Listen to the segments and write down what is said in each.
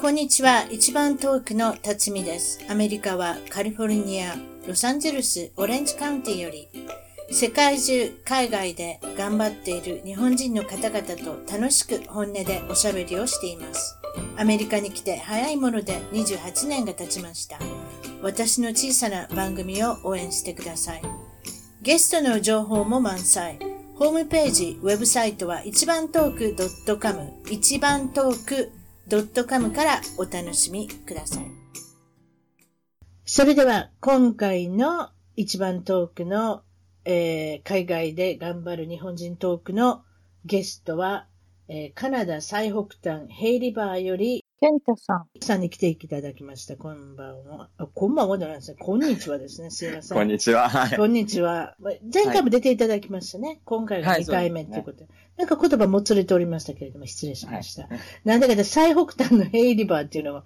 こんにちは。一番遠くの辰巳です。アメリカはカリフォルニア、ロサンゼルス、オレンジカウンティより、世界中、海外で頑張っている日本人の方々と楽しく本音でおしゃべりをしています。アメリカに来て早いもので28年が経ちました。私の小さな番組を応援してください。ゲストの情報も満載。ホームページ、ウェブサイトは一番トーク .com、一番トーク .com からお楽しみください。それでは、今回の一番トークの、えー海外で頑張る日本人トークのゲストは、えーカナダ最北端ヘイリバーより、ケンタさん。さんに来ていただきました。こんばんは。あこんばんはじゃないですね。こんにちはですね。すいません。こんにちは。はい。こんにちは。ま前回も出ていただきましたね。今回がはい2回目ということで。なんか言葉もつれておりましたけれども、失礼しました。はいなんだけど、最北端のヘイリバーっていうのは、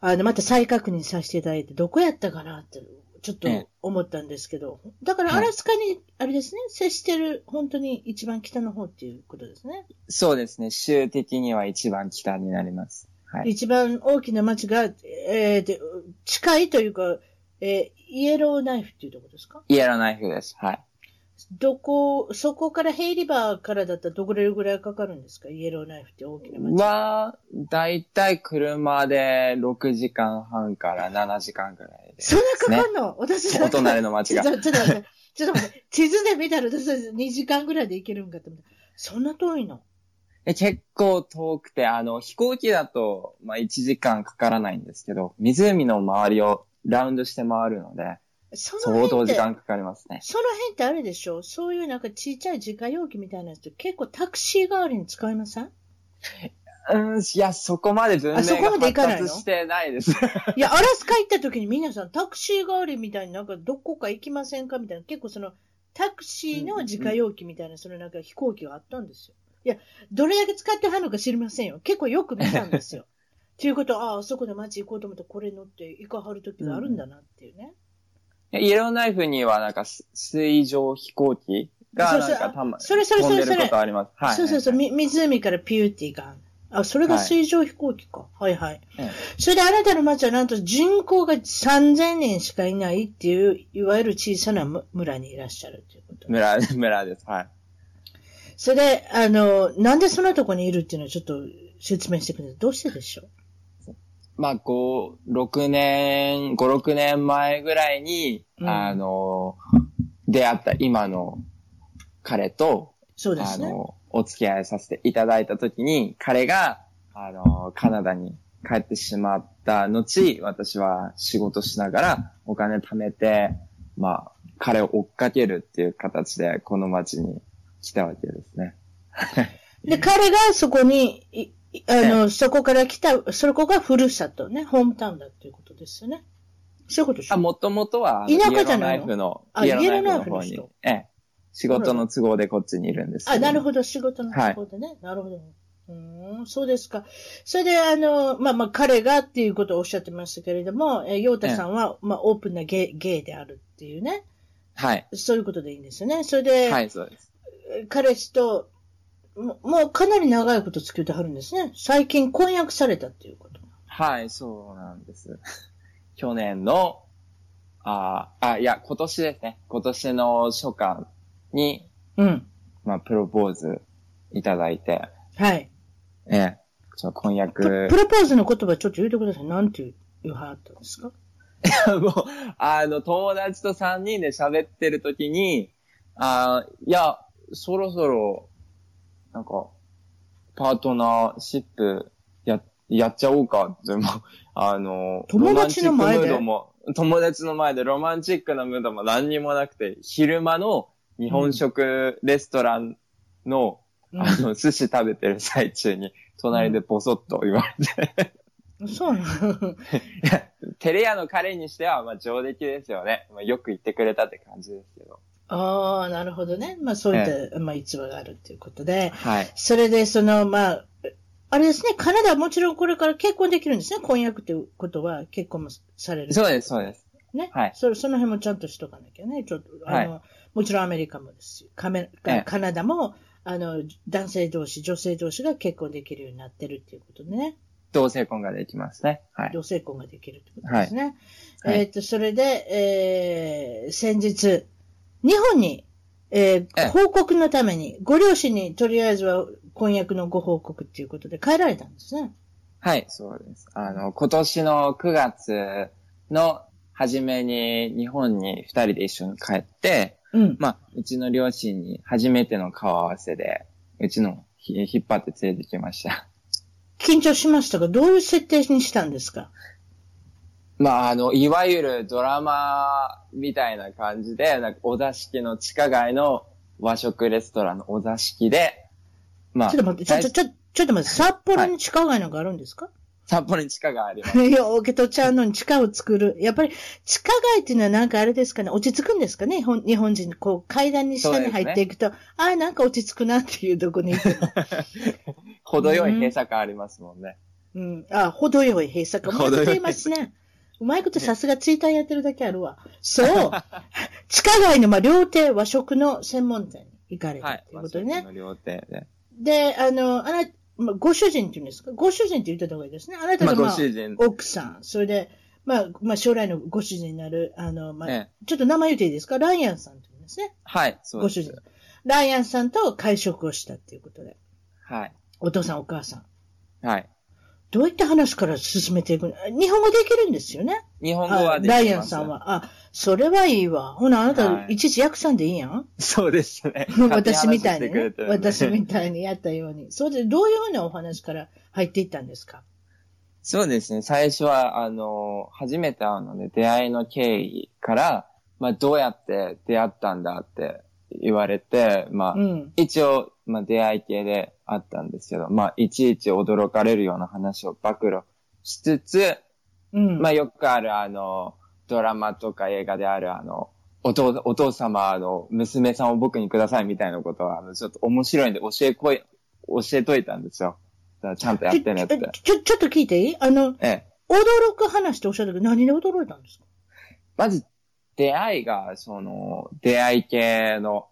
あの、また再確認させていただいて、どこやったかなって、ちょっとええ思ったんですけど、だからアラスカに、あれですね、接してる、本当に一番北の方っていうことですね。そうですね。州的には一番北になります。はい。一番大きな町が、えーで近いというか、えーイエローナイフっていうところですか？イエローナイフです。はい。どこ、そこからヘイリバーからだったらどれぐらいかかるんですか？イエローナイフって大きな町。は、だいたい車で6時間半から7時間くらいです、そんなかかんの、私お隣の町が。ちょっと待って、ちょっと待って、地図で見たら私2時間ぐらいで行けるんかと思った。そんな遠いの？で結構遠くて、あの、飛行機だと、まあ、1時間かからないんですけど、湖の周りをラウンドして回るので、その相当時間かかりますね。その辺ってあれでしょ？そういうなんかちっちゃい自家用機みたいなやつって結構タクシー代わりに使いません？うん、いや、そこまで文あそこま明がで行かないの発達してないです。いや、アラスカ行った時に皆さんタクシー代わりみたいになんかどこか行きませんかみたいな、結構そのタクシーの自家用機みたいな、そのなんか飛行機があったんですよ。いや、どれだけ使ってはるのか知りませんよ。結構よく見たんですよ。ということは、ああ、あそこで街行こうと思ったらこれ乗って行かはる時があるんだなっていうね。イエローナイフにはなんかす水上飛行機がなんかたま、それそれそれそれ飛んでることあります。はい。そうそうそう、はいみ湖からピューティーが。あ、それが水上飛行機か。はい、はい、ええそれであなたの町はなんと人口が3000人しかいないっていう、いわゆる小さなむ村にいらっしゃるということ。村、村です。はい。それで、あの、なんでそんなとこにいるっていうのをちょっと説明してください。どうしてでしょう？まあ、5、6年、5、6年前ぐらいに、うんあの、出会った今の彼と、そうですね。あの、お付き合いさせていただいたときに、彼が、あの、カナダに帰ってしまった後、私は仕事しながらお金貯めて、まあ、彼を追っかけるっていう形で、この街に来たわけですね。で、彼がそこに、あの、そこから来た、そこがふるさとね、ホームタウンだっていうことですよね。そういうことでしょ？あ、もともとは、田舎じゃないの？あイエローナイフの方に人、ええ、仕事の都合でこっちにいるんですけあ、なるど。ほど、仕事のところでね。なるほど。うーん、そうですか。それで、あの、まあ、まあ、彼がっていうことをおっしゃってましたけれども、えー、ヨータさんは、まあ、オープンなゲイ、ゲイであるっていうね。はい。そういうことでいいんですよね。それで、はい、そうです。彼氏と、ももうかなり長いこと付き合ってはるんですね。最近婚約されたっていうこと。はい、そうなんです。去年の、あーあ、いや、今年ですね。今年の初夏に、うん。まあ、プロポーズいただいて、はい。ええ、ちょ婚プ約プ、ロポーズの言葉ちょっと言ってください。なんて言うはったんですか？もう、あの、友達と3人で喋ってる時に、あーいや、そろそろ、なんか、パートナーシップや、やっちゃおうかって、もう あの、友達の前でロマンチックムードも、友達の前でロマンチックなムードも何にもなくて、昼間の日本食レストランの、うんあの、寿司食べてる最中に、隣でボソッと言われて、そうなの？いやテレ屋の彼にしては、まあ、上出来ですよね。まあ、よく言ってくれたって感じですけど。ああ、なるほどね。まあそういった、まあ逸話があるっていうことで。はい。それで、その、まあ、あれですね、カナダはもちろんこれから結婚できるんですね。婚約っていうことは結婚もされる。そうです、そうです。ね？はいそその辺もちゃんとしとかなきゃね。ちょっと、あの、もちろんアメリカもですし、カメええカナダも、あの、男性同士、女性同士が結婚できるようになってるっていうことでね。同性婚ができますね。はい。同性婚ができるってことですね。はいえっ、と、それで、えー、先日、日本に、えーええ報告のために、ご両親にとりあえずは婚約のご報告っていうことで帰られたんですね。はい、そうです。あの、今年の9月の初めに日本に二人で一緒に帰って、うん。まあ、うちの両親に初めての顔合わせで、うちのひ引っ張って連れてきました。緊張しましたが、どういう設定にしたんですか？まあ、あの、いわゆるドラマみたいな感じで、なんか、お座敷の地下街の和食レストランのお座敷で、まあ、ちょっと待って、ちょ、ちょ、最ちょ、ちょっと待って、札幌に地下街なんかあるんですか、札幌に地下街あります。いや、受け取っちゃうのに地下を作る。やっぱり地下街っていうのはなんかあれですかね、落ち着くんですかね？日本日本人、こう階段に下に入っていくと、ああ、なんか落ち着くなっていうとこに行く。程よい閉鎖感ありますもんね。うん。あ、程よい閉鎖感。うまいこと言います程ね。うまいことさすがツイッターやってるだけあるわ。そう。地下街の、まあ、料亭、和食の専門店に行かれたはいと。いうことでね。和食の料亭で。で、あの、あな、まあ、ご主人って言うんですか？ご主人って言った方がいいですね。あなたまあ、が、まあ。奥さん、それで、まあ、まあ、将来のご主人になる、あの、まあ、ええちょっと名前言っていいですか？ライアンさんって言うんですね。はい、そうです。ご主人。ライアンさんと会食をしたっていうことで。はい。お父さん、お母さん。はい。どういった話から進めていくの？日本語できるんですよね日本語はできますライアンさん。は。あ、それはいいわ。ほな、あなた、はいいちいち訳さんでいいやん？そうですね。私みたいにね私みたいにやったように。そうで、どういうふうなお話から入っていったんですか？そうですね。最初は、あの、初めて会うので、出会いの経緯から、まあ、どうやって出会ったんだって言われて、まあ、うん。一応、まあ、出会い系であったんですけど、まあ、いちいち驚かれるような話を暴露しつつ、うん。まあ、よくある、あの、ドラマとか映画である、あの、お父、お父様の娘さんを僕にくださいみたいなことは、あの、ちょっと面白いんで教えこい、教えといたんですよ。だからちゃんとやってねって。ちょ、ちょ、ちょっと聞いていい？あの、ええ。驚く話っておっしゃったけど、何で驚いたんですか？まず、出会いが、その、出会い系の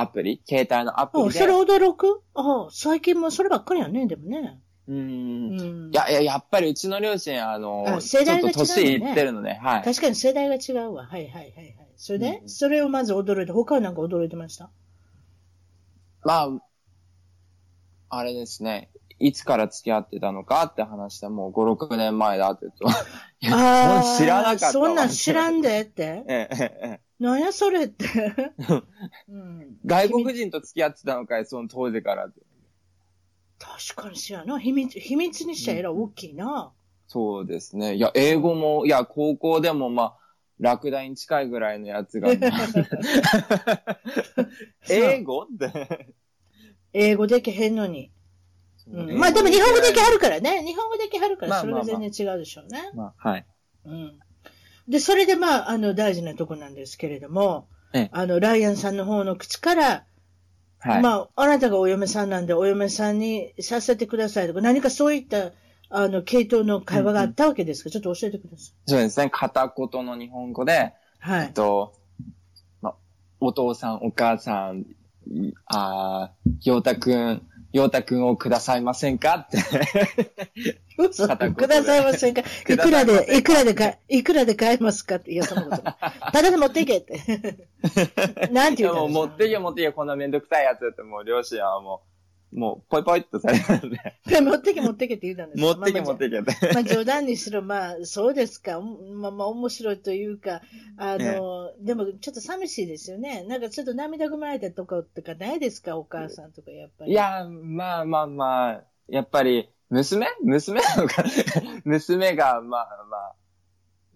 アプリ、携帯のアプあ、リで。それ驚く？あ最近もそればっかりやね、でもね。うー。うんん。いや、いや、やっぱりうちの両親、あの、あ世代が違うちょっと年いってるので、はい。確かに世代が違うわ。はいはいはいはい。それで、うんそれをまず驚いて、他はなんか驚いてました？まあ、あれですね。いつから付き合ってたのかって話したらもう5、6年前だって言うと。いや知らなかったわそんなん知らんでって。ええなんやそれって。うん、外国人と付き合ってたのかい、その当時からって。確かにしやな。秘密、秘密にしちゃえら大きいな。そうですね。いや、英語も、いや、高校でもまあ、落第に近いぐらいのやつが。英語って。英語できへんのに。うん、まあでも日本語できはるからね。日本語できはるから、それがまあまあまあ全然違うでしょうね。まあ、はい。うん。で、それでまあ、あの、大事なとこなんですけれども、ええあの、ライアンさんの方の口から、はい。まあ、あなたがお嫁さんなんで、お嫁さんにさせてくださいとか、何かそういった、あの、系統の会話があったわけですか、ちょっと教えてください。そうですね。片言の日本語で、はい。えっと、まあ、お父さん、お母さん、いあー、ようたくん、ようたくんをくださいませんか？って。くださいませんか？いくらで、いくらでか、いくらで買えますか？って、いや、そんなことない。ただで持っていけって。なんて言うたんですかいやもう持ってけ持ってけ、こんなめんどくさいやつって、もう両親はもう、もう、ぽいぽいっとされるんで、持ってけ持ってけって言うたんです持ってけ持ってけって。まあ冗談にしろ、まあそうですか。まあまあ面白いというか、あの、でもちょっと寂しいですよね。なんかちょっと涙ぐまれたとことかないですか？お母さんとかやっぱり。い、や、まあまあまあ、やっぱり、娘？娘なのか 娘が、まあまあ、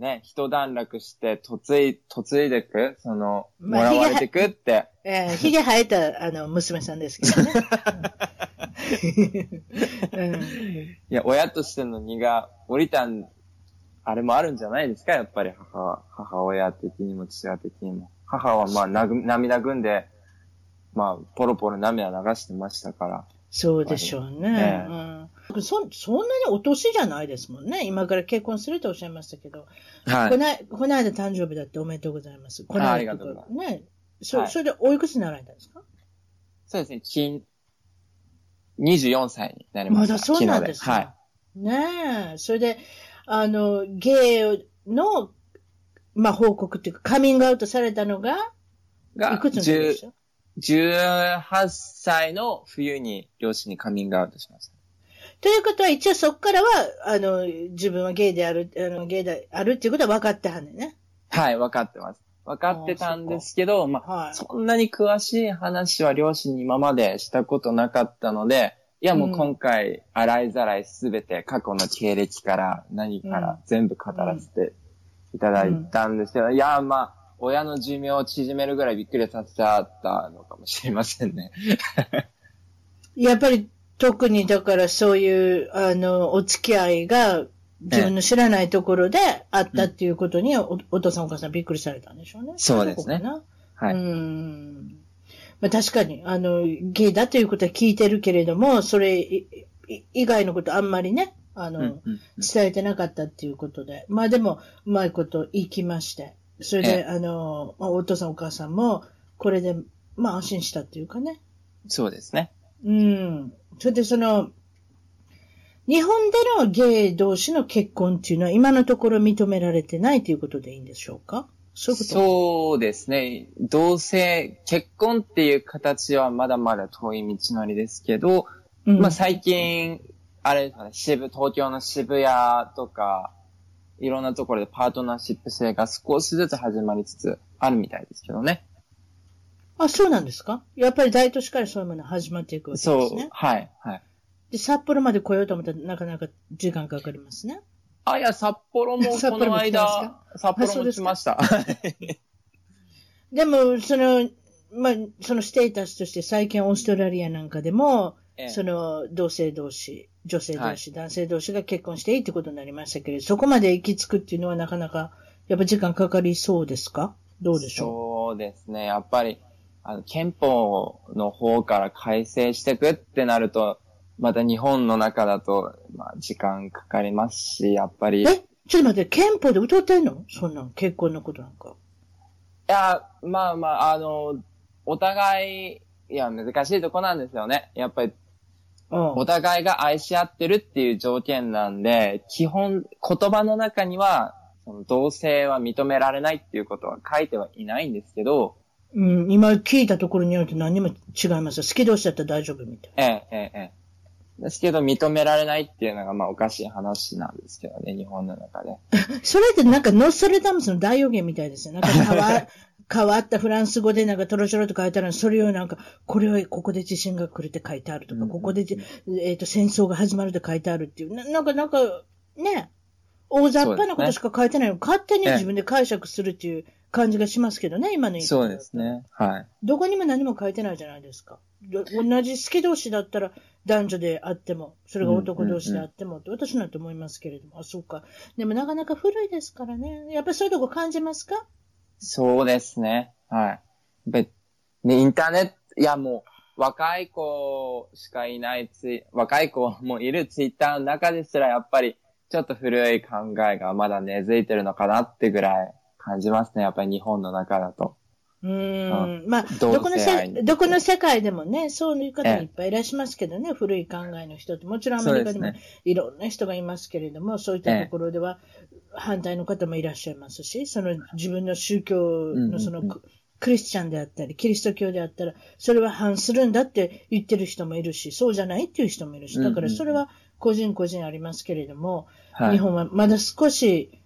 ね、一段落して、嫁い、嫁いでく、その、もまあらわれてくって、えー、髭生えた、あの、娘さんですけどね。うんいや、親としての荷が降りたん、あれもあるんじゃないですか、やっぱり母は、母親的にも父親的にも。母はまあ、なぐ涙ぐんで、まあ、ポロポロ涙流してましたから。そうでしょうね、うんそ。そんなにお年じゃないですもんね。今から結婚するとおっしゃいましたけど。はい。こないこの間誕生日だっておめでとうございます。この間あありがとうございますね。そ,、はいそれでおいくつになられたんですか？そうですね、金、24歳になりました。まだそうなんですか？昨日で。はい。ねえ。それで、あの、ゲイの、まあ、報告っていうか、カミングアウトされたのが、が、いくつの時でしょ18歳の冬に両親にカミングアウトしました。ということは、一応そこからは、あの、自分はゲイである、あの、ゲイであるっていうことは分かってはんねんね。はい、分かってます。分かってたんですけど、まあ、はい。そんなに詳しい話は両親に今までしたことなかったので、いやもう今回、洗いざらいすべて過去の経歴から何から全部語らせていただいたんですけど、いやまあ、親の寿命を縮めるぐらいびっくりさせちゃったのかもしれませんね。やっぱり、特にだからそういう、あの、お付き合いが、自分の知らないところであったっていうことに、おお父さんお母さんびっくりされたんでしょうね。そうですねはい。うん。まあ確かに、あの、ゲイだということは聞いてるけれども、それ以外のことあんまりね、あの、うんうんうん伝えてなかったっていうことで。まあでも、うまいこと言いきまして。それえで、あの、まあお父さんお母さんも、これで、まあ安心したっていうかね。そうですね。うん。それでその、日本でのゲイ同士の結婚っていうのは今のところ認められてないということでいいんでしょうか？そういうこと？そうですね。同性、結婚っていう形はまだまだ遠い道のりですけど、うんまあ最近、あれですかね、渋、東京の渋谷とか、いろんなところでパートナーシップ制が少しずつ始まりつつあるみたいですけどね。あ、そうなんですか？やっぱり大都市からそういうものが始まっていくわけそうですね。、はい、はい。で、札幌まで来ようと思ったらなかなか時間かかりますね。あ、いや、札幌も 札この間、札幌も来ました。でも、その、まあ、そのステータスとして最近オーストラリアなんかでも、ええその同性同士、女性同士、男性同士が結婚していいってことになりましたけれど、そこまで行き着くっていうのはなかなか、やっぱ時間かかりそうですか？どうでしょそうですね。やっぱり、あの、憲法の方から改正していくってなると、また日本の中だと、まあ、時間かかりますし、やっぱり。うえ？ちょっと待って、憲法で歌ってんの？そんなん、結婚のことなんか。いや、まあまあ、あの、お互い、いや、難しいとこなんですよね。やっぱり、うんお互いが愛し合ってるっていう条件なんで、基本、言葉の中には、その同性は認められないっていうことは書いてはいないんですけど、うん、今聞いたところによると何にも違いますよ。好き同士だったら大丈夫みたい。ええ、ええ、ええ。ですけど、認められないっていうのが、まあ、おかしい話なんですけどね、日本の中で。それってなんかノストレダムスの大予言みたいですよ。なんか 変わったフランス語でなんかトロチョロと書いてあるのそれをなんか、これはここで地震が来るって書いてあるとか、うんここでじ、えっ、と、戦争が始まるって書いてあるっていう。ななんか、なんか、ね、大雑把なことしか書いてないの、勝手に自分で解釈するっていう感じがしますけどね、今のそうです。ね。はい。どこにも何も書いてないじゃないですか。ど同じ好き同士だったら男女であっても、それが男同士であってもって、私なんて思いますけれども、あ、そうか。でもなかなか古いですからね。やっぱりそういうとこ感じますか？そうですね。はい。べ、ね、インターネット、いやもう、若い子しかいないツイ、若い子もいるツイッターの中ですら、やっぱり、ちょっと古い考えがまだ根付いてるのかなってぐらい感じますね。やっぱり日本の中だと。うーん。まあ、どこのせ、どこの世界でもね、そういう方いっぱいいらっしゃいますけどね、古い考えの人って。もちろんアメリカでもそうでいろんな人がいますけれども、そういったところでは反対の方もいらっしゃいますし、その自分の宗教のその、うんうんククリスチャンであったり、キリスト教であったら、それは反するんだって言ってる人もいるし、そうじゃないっていう人もいるし、だからそれは個人個人ありますけれども、はい。日本はまだ少し、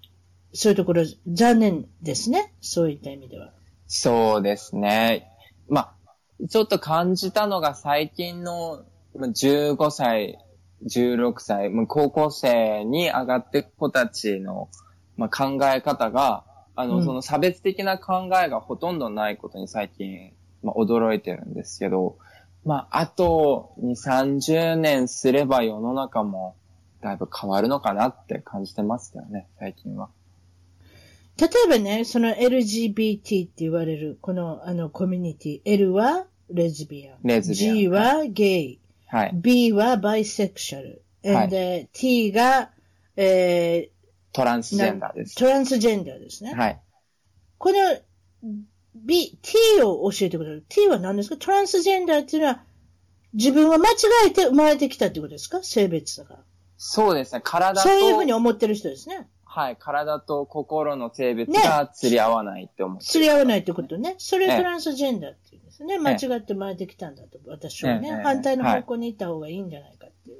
そういうところ残念ですね。そういった意味では。そうですね。まあ、ちょっと感じたのが最近のまあ15歳、16歳、まあ高校生に上がっていく子たちの、まあ、考え方が、あの、うん。その差別的な考えがほとんどないことに最近、まあ、驚いてるんですけど、まあ、あと2、30年すれば世の中もだいぶ変わるのかなって感じてますよね、最近は。例えばね、その LGBT って言われる、このあのコミュニティ、L はレズビアン、レズビアン。G はゲイ、はい。B はバイセクシャル、はい and、T が、えトランスー、ジェンダーです。トランスジェンダーですね。はい。この B、T を教えてください。T は何ですか？トランスジェンダーっていうのは、自分は間違えて生まれてきたってことですか？性別だから。そうですね。体と、そういうふうに思ってる人ですね。はい。体と心の性別が釣り合わないって思ってる。釣り合わないってことね。それええトランスジェンダーっていうんですね。間違って生まれてきたんだと、私はね。反対の方向に行った方がいいんじゃないかっていう。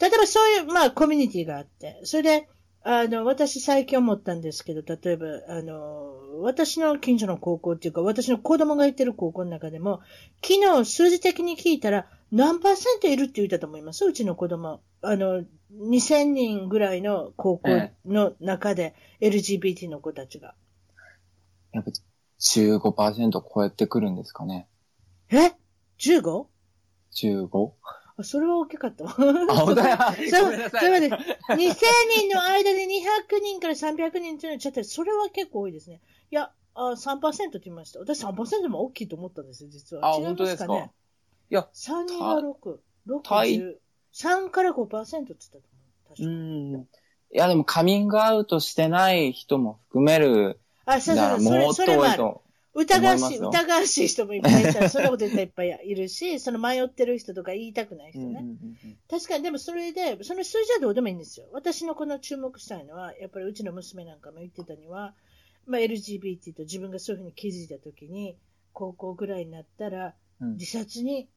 例えばそういう、まあ、コミュニティがあって、それで、あの、私最近思ったんですけど、例えば、あの、私の近所の高校っていうか、私の子供が行ってる高校の中でも、昨日数字的に聞いたら、何パーセントいるって言ったと思います？うちの子供。あの、2000人ぐらいの高校の中で LGBT の子たちが。やっぱ15%超えてくるんですかね。え ?15? 15? あそれは大きかったわ。あ、本当だ。そう、ごめんなさい。それまで、2000人の間で200人から300人っていうのはちょっと、それは結構多いですね。いや、あ3%って言いました。私3%も大きいと思ったんですよ、実は。あ、違いま本当ですか？ね。いや、3人が6、6、タイ10、3から5%って言ったと思う。確うかん。いや、でもカミングアウトしてない人も含める。あ、そうだそうそう、もっと。多いと。疑わしい、疑わしい人もいっぱいいたら、そんなこと言ったらいっぱいいるし、その迷ってる人とか言いたくない人ね。うんうんうん確かに、でもそれで、その数字はどうでもいいんですよ。私のこの注目したいのは、やっぱりうちの娘なんかも言ってたには、まあ、LGBT と自分がそういうふうに気づいたときに、高校ぐらいになったら、うん自殺に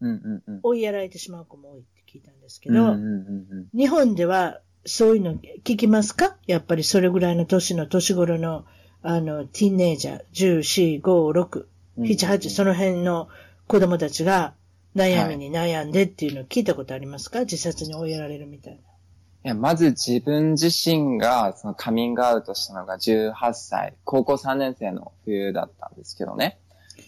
うんうんうん。追いやられてしまう子も多いって聞いたんですけど、うんうんうんうん。日本ではそういうの聞きますか？やっぱりそれぐらいの年の年頃の、あの、ティーンネイジャー、14、5、6、うん。7、8、その辺の子供たちが悩みに悩んでっていうのを聞いたことありますか、自殺に追いやられるみたいな。いや、まず自分自身がそのカミングアウトしたのが18歳、高校3年生の冬だったんですけどね。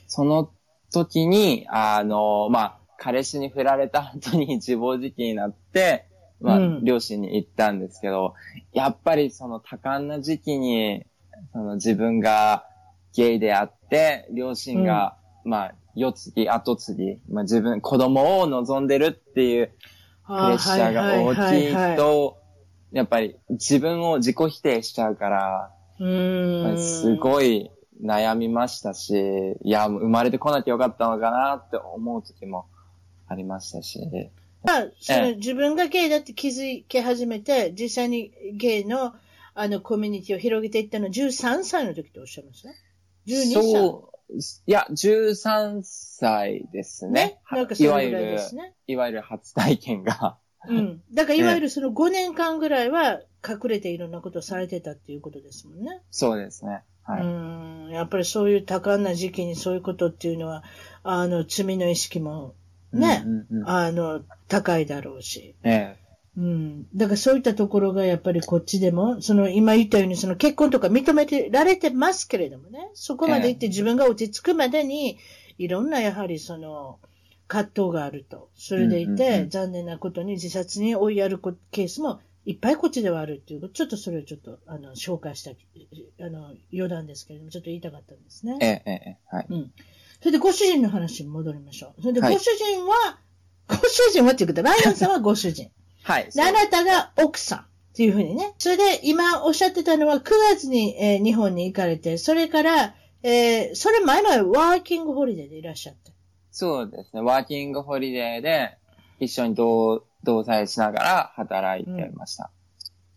その時に、あの、まあ、彼氏に振られた後に自暴自棄になって、まあ、うん。両親に言ったんですけど、やっぱりその多感な時期に、その自分がゲイであって、両親が、まあ、世継ぎ、後継ぎ、まあ自分、子供を望んでるっていうプレッシャーが大きいと、やっぱり自分を自己否定しちゃうから、うーん。すごい悩みましたし、いや、生まれてこなきゃよかったのかなって思う時もありましたし。まあ、そのええ自分がゲイだって気づき始めて、実際にゲイのあのコミュニティを広げていったのは13歳の時っておっしゃいました ?12 歳。そう、いや、13歳ですね。なんかそいわゆるれぐらいで、すね。いわゆる初体験が。うん。だからいわゆるその5年間ぐらいは隠れていろんなことをされてたっていうことですもんね。そうですね。はい。うん。やっぱりそういう多感な時期にそういうことっていうのは、あの、罪の意識もね、うんうんうんあの、高いだろうし。ええうん。だからそういったところがやっぱりこっちでも、その今言ったようにその結婚とか認めてられてますけれどもね、そこまで行って自分が落ち着くまでに、いろんなやはりその葛藤があると。それでいて、うんうんうん残念なことに自殺に追いやるこケースもいっぱいこっちではあるっていう、ちょっとそれをちょっとあの紹介した、あの余談ですけれども、ちょっと言いたかったんですね。ええええはい。うん。それでご主人の話に戻りましょう。それではいご主人は、ご主人はっていうことライオンさんはご主人。はい。で、あなたが奥さんっていうふうにね。それで、今おっしゃってたのは、9月に、えー日本に行かれて、それから、えーそれ前のワーキングホリデーでいらっしゃって。そうですね。ワーキングホリデーで一緒に同同棲しながら働いてました。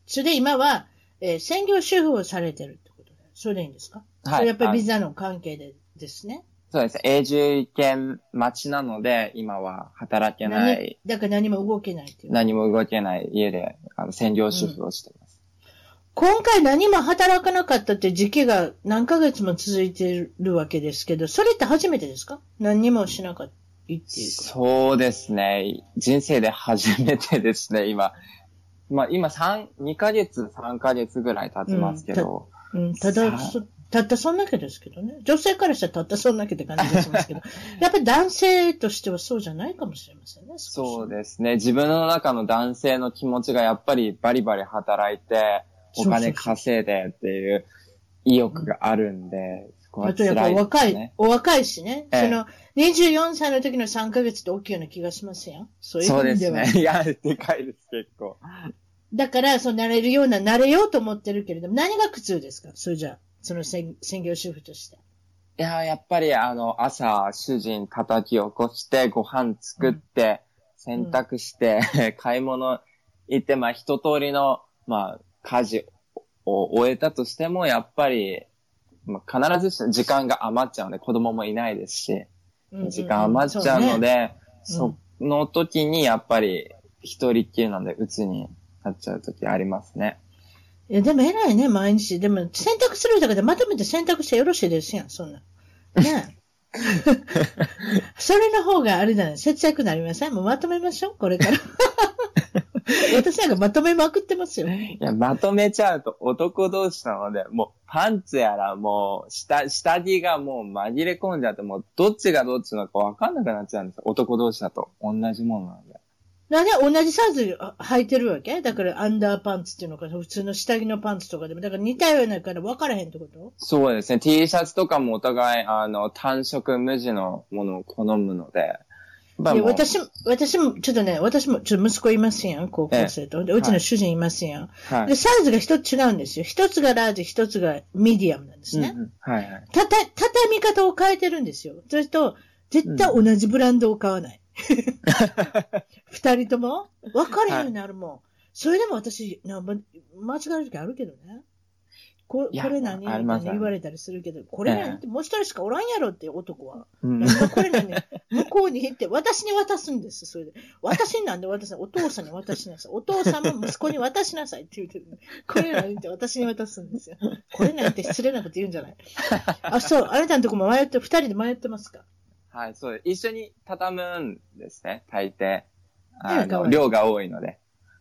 それで今は、えー専業主婦をされてるってことで。それでいいんですか？はいそれやっぱりあビザの関係でですね。そうです。永住権待ちなので、今は働けない、何だから何も動けないっていう。何も動けない家で、あの、専業主婦をしています。今回何も働かなかったって時期が何ヶ月も続いてるわけですけど、それって初めてですか？何にもしなかったっていうか。そうですね。人生で初めてですね、今。まあ、今3、2ヶ月、3ヶ月ぐらい経ちますけど。うん、ただ、さそたったそんだけですけどね。女性からしたらたったそんだけって感じがしますけど。やっぱり男性としてはそうじゃないかもしれませんね。そうでですね。自分の中の男性の気持ちがやっぱりバリバリ働いて、お金稼いでっていう意欲があるんで、そこはあとやっぱ辛いです若い、ね。お若いしね。ええその、24歳の時の3ヶ月って大きいような気がしますよ。そういうそうで意味ですは。ね。いや、でかいです、結構。だから、そうなれるような、なれようと思ってるけれども、何が苦痛ですか？それじゃあ、その専専業主婦として。いや、やっぱりあの、朝、主人叩き起こして、ご飯作って、洗濯して、買い物行って、まあ一通りの、まあ家事を終えたとしても、やっぱり、まあ、必ずしも時間が余っちゃうので、子供もいないですし、時間余っちゃうので、その時にやっぱり一人っきりなんで鬱になっちゃう時ありますね。いや、でも偉いね、毎日。でも、選択するだけでまとめて選択してよろしいですやん、そんな。ね それの方があれだね、節約になりません？もうまとめましょう、これから。私なんかまとめまくってますよ。いや、まとめちゃうと男同士なので、もうパンツやらもう下、下着がもう紛れ込んじゃって、もうどっちがどっちのかわかんなくなっちゃうんですよ。男同士だと。同じものなんで。なんで同じサイズ履いてるわけ？だからアンダーパンツっていうのか、普通の下着のパンツとかでも、だから似たようなから分からへんってこと？そうですね。T シャツとかもお互い、あの、単色無地のものを好むので。いや、私、私も、ちょっとね、私も、ちょっと息子いますやん、高校生と。で、うちの主人いますやん。はい、で、サイズが一つ違うんですよ。一つがラージ、一つがミディアムなんですね。うんうん、はいはい。たた、畳み方を変えてるんですよ。それと、絶対同じブランドを買わない。二人とも？分かれへんようになるもん。はい、それでも私、間違える時あるけどね。ここれ何？って言われたりするけど、これ何？ってもう一人しかおらんやろって男は。うん、これ何？向こうに行って私に渡すんです、それで。私になんで渡すお父さんに渡しなさい。お父さんも息子に渡しなさいって言うてる。これ何って私に渡すんですよ。これ何って失礼なこと言うんじゃない？あ、そう、あなたのとこも迷って、二人で迷ってますか？はい、そう一緒に畳むんですね、大抵。あの、量が多い。ので。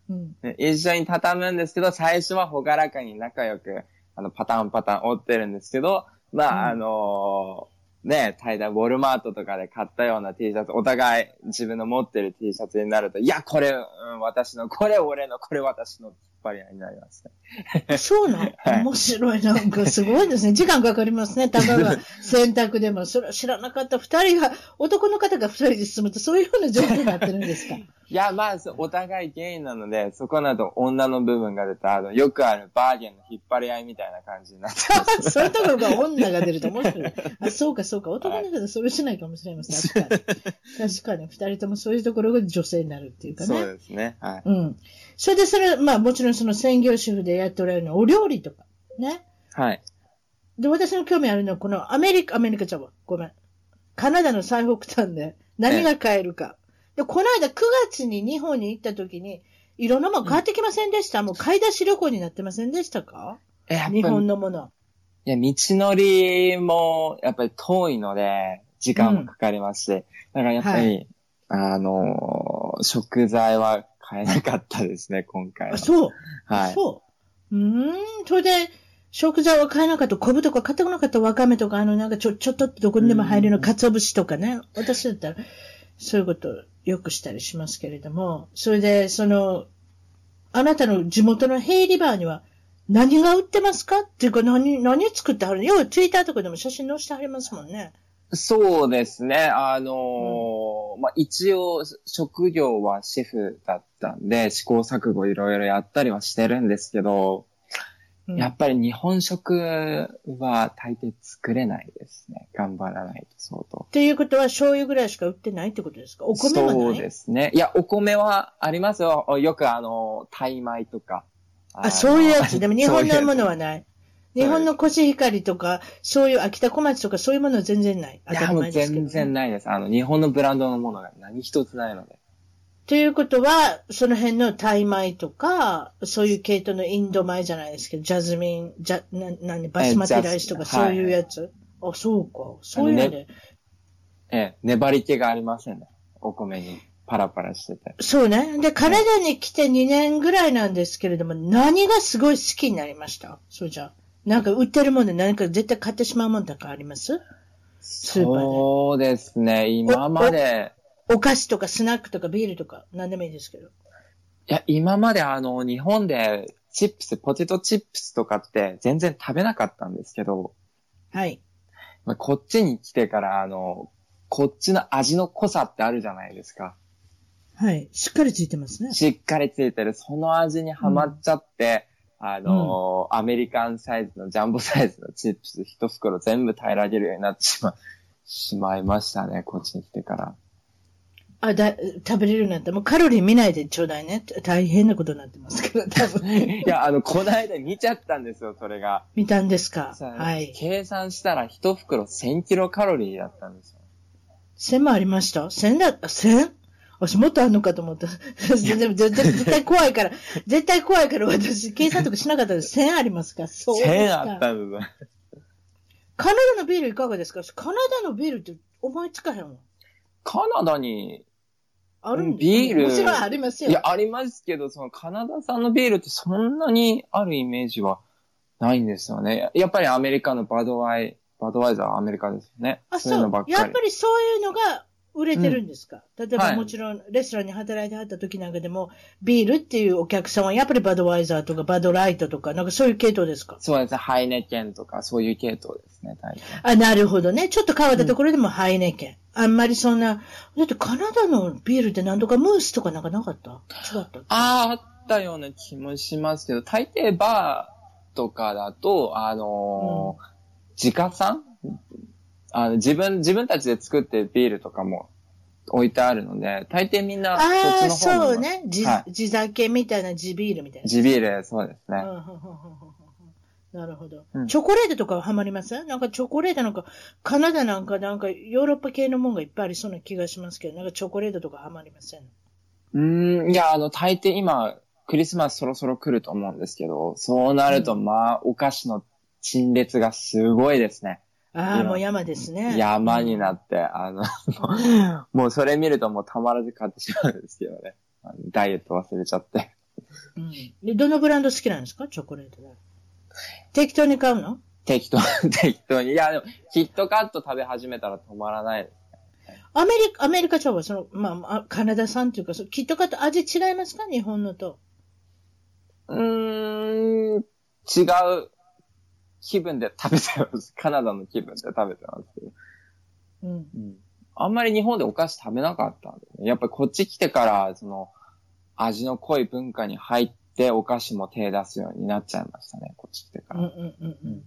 うん、一緒に畳むんですけど、最初はほがらかに仲良く、あの、パターンパターン折ってるんですけど、まあ、うん、あのー、ね、大体ウォルマートとかで買ったような T シャツ、お互い自分の持ってる T シャツになると、いや、これ、うん、私の、これ俺の、これ私の引っ張り合いになりますね。そうなの、はい、面白い。なんかすごいですね。時間かかりますね。たかが洗濯でも、それ知らなかった二人が、男の方が二人で進むと、そういうような状況になってるんですか？いや、まあ、お互いゲイなので、そこなど女の部分が出た、あの、よくあるバーゲンの引っ張り合いみたいな感じになってます。そういうところが女が出ると面白い。あ、そうか、そうか。男の方はそれしないかもしれません。確かに。確かに。二人ともそういうところが女性になるっていうかね。そうですね。はい。うん。それで、それ、まあ、もちろんその専業主婦でやっておられるのは、お料理とか、ね。はい。で、私の興味あるのは、このアメリカ、アメリカちゃうわ。ごめん。カナダの最北端で何が買えるか。で、この間9月に日本に行った時に、いろんなもの買ってきませんでした、うん、もう買い出し旅行になってませんでしたか？日本のもの。いや、道のりも、やっぱり遠いので、時間もかかりますし、うん、だからやっぱり、はい、あのー、食材は買えなかったですね、今回は。そう。はい。そう。うん、それで、食材は買えなかった。昆布とか買ってこなかった。わかめとか、あの、なんかちょ、ちょっとどこにでも入るの、鰹節とかね。私だったら、そういうことよくしたりしますけれども、それで、その、あなたの地元のヘイリバーには何が売ってますか？っていうか何、何作ってはるの？要はツイッターとかでも写真載せてはりますもんね。そうですね。あのーうん、まあ、一応、職業はシェフだったんで、試行錯誤いろいろやったりはしてるんですけど、やっぱり日本食は大抵作れないですね。頑張らないと相当。っていうことは醤油ぐらいしか売ってないってことですか？お米はない？そうですね。いや、お米はありますよ。よくあの、タイ米とか。あそういうやつ。でも日本のものはない。日本のコシヒカリとか、そういう秋田小町とかそういうものは全然ない。いや、もう全然ないです。あの、日本のブランドのものが何一つないので。ということは、その辺のタイ米とか、そういう系統のインド米じゃないですけど、ジャズミン、ジャ、な、なんで、バスマティライスとか、そういうやつ、はい、あ、そうか。そういうので、ええ、粘り気がありませんね。お米に。パラパラしてて。そうね。で、カナダに来て2年ぐらいなんですけれども、何がすごい好きになりました？そうじゃ。なんか売ってるもんで何か絶対買ってしまうもんとかあります？そうですね。今まで。お菓子とかスナックとかビールとか何でもいいですけど。いや、今まであの、日本でチップス、ポテトチップスとかって全然食べなかったんですけど。はい。まあ、こっちに来てからあの、こっちの味の濃さってあるじゃないですか。はい。しっかりついてますね。しっかりついてる。その味にはまっちゃって、うん、あのーうん、アメリカンサイズのジャンボサイズのチップス一袋全部平らげるようになってしま、しまいましたね、こっちに来てから。あ、だ、食べれるようになった。もうカロリー見ないでちょうだいね。大変なことになってますけど、多分。いや、あの、この間見ちゃったんですよ、それが。見たんですか？さはい。計算したら一袋1000キロカロリーだったんですよ。1000もありました ?1000 だ、あ 1000? 私もっとあんのかと思った。絶対怖いから、絶対怖いから私、計算とかしなかったです。1000ありますか？そうですか。1000あったんです。カナダのビールいかがですか？カナダのビールって思いつかへんわ。カナダに、あるんですビールもちろんありますよ。いや、ありますけど、そのカナダ産のビールってそんなにあるイメージはないんですよね。やっぱりアメリカのバドワイ、バドワイザーはアメリカですよね。あ、そういうやっぱ。りそういうのが売れてるんですか、例えはいばもちろんレストランに働いてはった時なんかでも、ビールっていうお客さんはやっぱりバドワイザーとかバドライトとか、なんかそういう系統ですか？そうですね。ハイネケンとか、そういう系統ですね、大体。あ、なるほどね。ちょっと変わったところでもハイネケン。あんまりそんな、だってカナダのビールって何とかムースとかなんかなかった？違ったああ、あったような気もしますけど、大抵バーとかだと、あのー自家産あの自分、自分たちで作ってビールとかも置いてあるので、大抵みんなああ、そっちの方のそうね。地、はい地酒みたいな地ビールみたいな。地ビール、そうですね。なるほど、うんチョコレートとかはハマります？なんかチョコレートなんか、カナダなんかなんかヨーロッパ系のもんがいっぱいありそうな気がしますけど、なんかチョコレートとかハマりません？うーん、いや、あの、大抵今、クリスマスそろそろ来ると思うんですけど、そうなると、うんまあ、お菓子の陳列がすごいですね。ああ、今もう山ですね。山になって、あの、もうそれ見るともうたまらず買ってしまうんですけどね。ダイエット忘れちゃって。うんで。どのブランド好きなんですか？チョコレートで。適当に買うの？適当、適当に。いや、でも、キットカット食べ始めたら止まらないです。アメリカ、アメリカちゃうわ、その、まああ、カナダ産というか、そのキットカット味違いますか？日本のと。うーん、違う気分で食べてます。カナダの気分で食べてます。うん。うんあんまり日本でお菓子食べなかったんで、ね、やっぱりこっち来てから、その、味の濃い文化に入ってお菓子も手出すようになっちゃいましたね、こっち来てから。うんうんうんうん。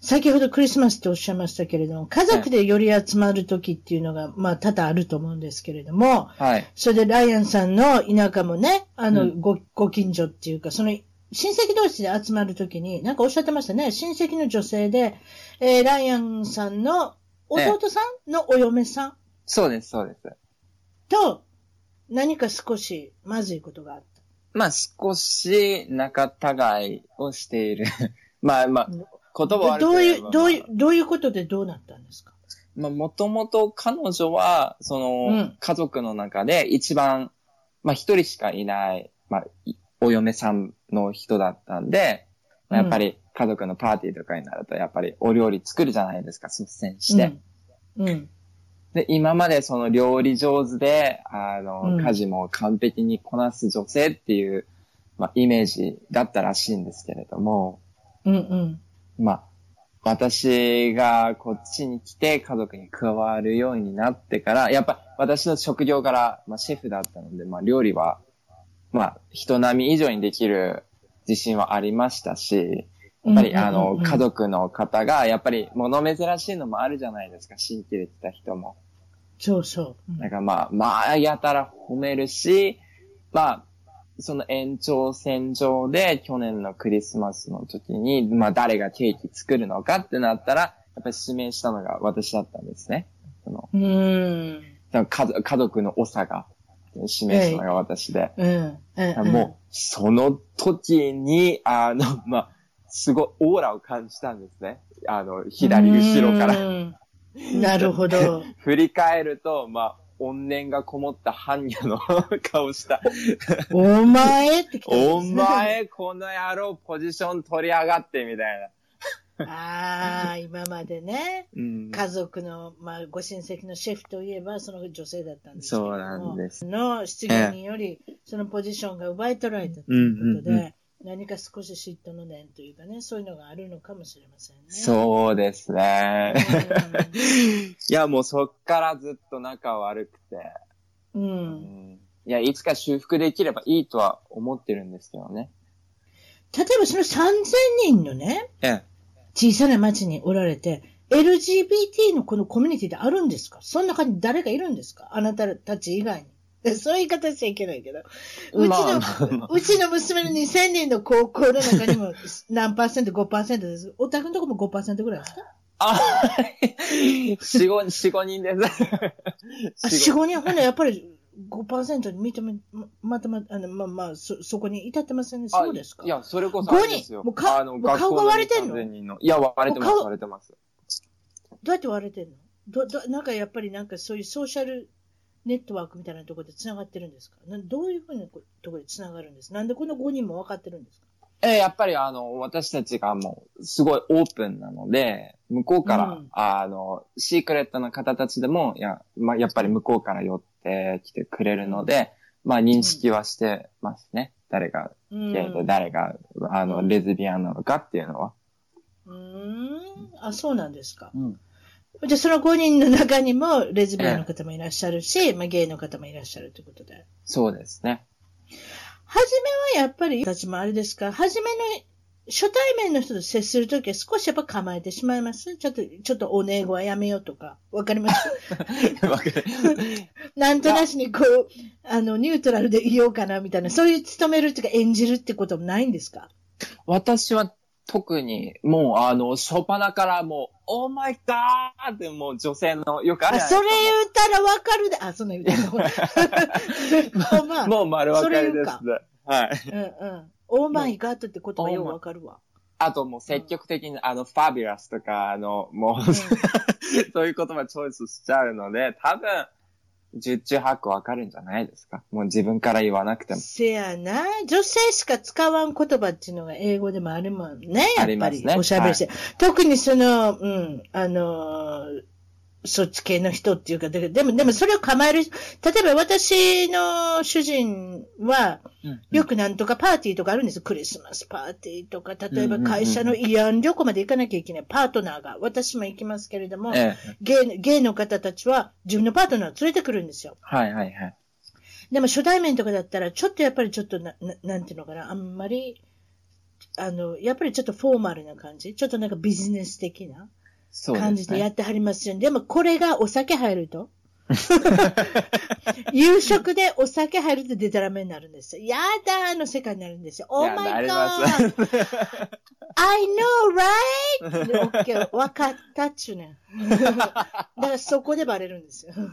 先ほどクリスマスっておっしゃいましたけれども、家族でより集まる時っていうのが、まあ、多々あると思うんですけれども、はい。それでライアンさんの田舎もね、あの、うんご、ご近所っていうか、その、親戚同士で集まるときに、なんかおっしゃってましたね。親戚の女性で、えーライアンさんの弟さんのお嫁さん？そうです、そうです。と、何か少しまずいことがあっまあ少し仲違いをしている。ま あまあ、言葉た。悪くどういう、どういう、どういうことでどうなったんですか？まあもともと彼女は、その、うん家族の中で一番、まあ一人しかいない、まあ、いお嫁さんの人だったんで、まあやっぱり家族のパーティーとかになると、やっぱりお料理作るじゃないですか、率先して。うん。うん。で、今までその料理上手で、あの、うん家事も完璧にこなす女性っていう、まあ、イメージだったらしいんですけれども、うんうん。まあ、私がこっちに来て家族に加わるようになってから、やっぱ私の職業から、まあ、シェフだったので、まあ、料理は、まあ、人並み以上にできる自信はありましたし、やっぱり、あの、家族の方が、やっぱり物珍しいのもあるじゃないですか、新規で来た人も。そうそう。うんだからまあ、まあ、やたら褒めるし、まあ、その延長線上で去年のクリスマスの時に、まあ誰がケーキ作るのかってなったら、やっぱり指名したのが私だったんですね。そのうーん。家族家族の長が指名したのが私で。うん。うんうんもう、その時に、あの、まあ、すごいオーラを感じたんですね。あの、左後ろから。ら。なるほど。振り返ると、まあ、怨念がこもった般若の 顔した。お前ってねお前、この野郎、ポジション取り上がって、みたい ああ、今までね、な。うん。家族の、まあ、ご親戚のシェフといえば、その女性だったんですけれどもそうなんですの失業により、そのポジションが奪い取られたとうんいうことで、うんうん何か少し嫉妬の念というかね、そういうのがあるのかもしれませんね。そうですね。う いや、もうそっからずっと仲悪くて。ん。う。うんんいや、いつか修復できればいいとは思ってるんですけどね。例えばその3000人のね、ええ。小さな町におられて、LGBT のこのコミュニティであるんですか？その中に誰かいるんですか？あなたたち以外に。そういう言い方しちゃいけないけど。うちの、まあうちの娘の2000人の高校の中にも 何パーセント ?5% です。お宅のとこも5%ぐらいですか？あ、四五、四五人です。あ、4、5人、ほんならやっぱり5%に認め、ままたま、あの、まあまあ、そ、そこに至ってませんね。そうですか？いや、それこそあれですよ。もうかあの、顔が割れてんの？学校3000人の。いや、割れてます、割れてます。どうやって割れてんの？ど、ど、なんかやっぱりなんかそういうソーシャルネットワークみたいなところで繋がってるんですか？などういうふうなところで繋がるんですなんでこの5人も分かってるんですか？えーやっぱりあの、私たちがもう、すごいオープンなので、向こうから、うんあの、シークレットな方たちでも、いや、まあ、やっぱり向こうから寄ってきてくれるので、まあ、認識はしてますね。誰がうん。ゲイで、誰が、あの、うんレズビアンなのかっていうのは。うーん。あ、そうなんですか。うん。じゃあその5人の中にもレズビアンの方もいらっしゃるし、まあゲイの方もいらっしゃるということで。そうですね。はじめはやっぱり、たちもあれですか、はじめの初対面の人と接するときは少しやっぱ構えてしまいますちょっと、ちょっとお姉語はやめようとか。わかります？わかる。なんとなしにこう、あの、ニュートラルでいようかなみたいな、そういう務めるっていうか演じるってこともないんですか？私は特に、もう、あの、初っ端からもう、オーマイガーってもう女性の、よくあるあ、それ言ですうたらわかるで、あ、そんな言うてんの。まあ、かもう丸分かりです。はい。うんうん。オーマイガートって言葉ようわかるわ。あともう積極的に、あの、ファビュラスとか、あの、もう、うん そういう言葉チョイスしちゃうので、多分、十中八九わかるんじゃないですか？もう自分から言わなくても。せやな。女性しか使わん言葉っていうのが英語でもあるもんね。やあっぱり。りますねおしゃべりして。特にその、うん、あのーそっち系の人っていうか、ででも、でもそれを構える、例えば私の主人は、よくなんとかパーティーとかあるんですよ。クリスマスパーティーとか、例えば会社の慰安旅行まで行かなきゃいけないパートナーが、私も行きますけれども、ええ。ゲイゲイの方たちは自分のパートナーを連れてくるんですよ。はいはいはい。でも初対面とかだったら、ちょっとやっぱりちょっとな、ななんていうのかな、あんまり、あの、やっぱりちょっとフォーマルな感じ、ちょっとなんかビジネス的な？感。じでやってはりますよね。でもこれがお酒入ると？夕食でお酒入るとデタラメになるんですよ。やだーの世界になるんですよ。Oh my なり god! ます I know, right? で OK、わかったっちゅうねん。だからそこでバレるんですよ。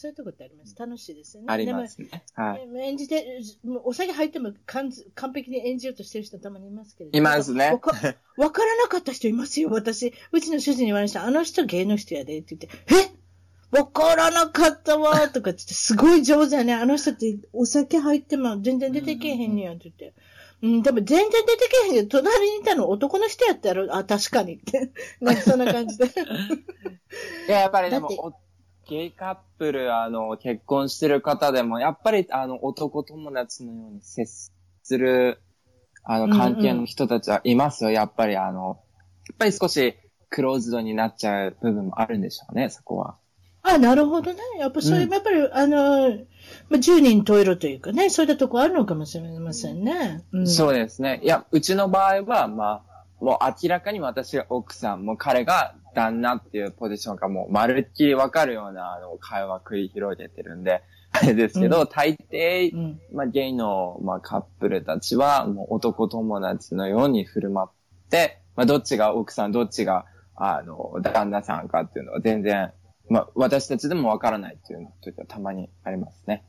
そういうとこってあります。楽しいですよね。ありますね。はい。演じて、お酒入っても完完璧に演じようとしてる人たまにいますけれどいますねわかわからなかった人いますよ、私。うちの主人に言われました。あの人芸の人やで、って言って、え？わからなかったわ、とかって言って、すごい上手やね。あの人ってお酒入っても全然出てけえへんねや、って言って。うん、でも全然出てけえへんけど、隣にいたの男の人やったやろあ、確かにって。なんかそんな感じで。いや、やっぱりでもゲイカップル、あの、結婚してる方でも、やっぱり、あの、男友達のように接する、あの、関係の人たちはいますよ。やっぱり、あの、やっぱり少しクローズドになっちゃう部分もあるんでしょうね、そこは。あ、なるほどね。やっぱそういう、うんやっぱり、あの、まあ、十人十色というかね、そういったとこあるのかもしれませんね。うん、そうですね。いや、うちの場合は、まあ、もう明らかに私が奥さん、もう彼が旦那っていうポジションがもうまるっきりわかるような、あの、会話繰り広げてるんで、あ れですけど、う大抵、うん。まあ、ゲイの、まあ、カップルたちは、もう男友達のように振る舞って、まあ、どっちが奥さん、どっちが、あの、旦那さんかっていうのは全然、まあ、私たちでもわからないっていう時はたまにありますね。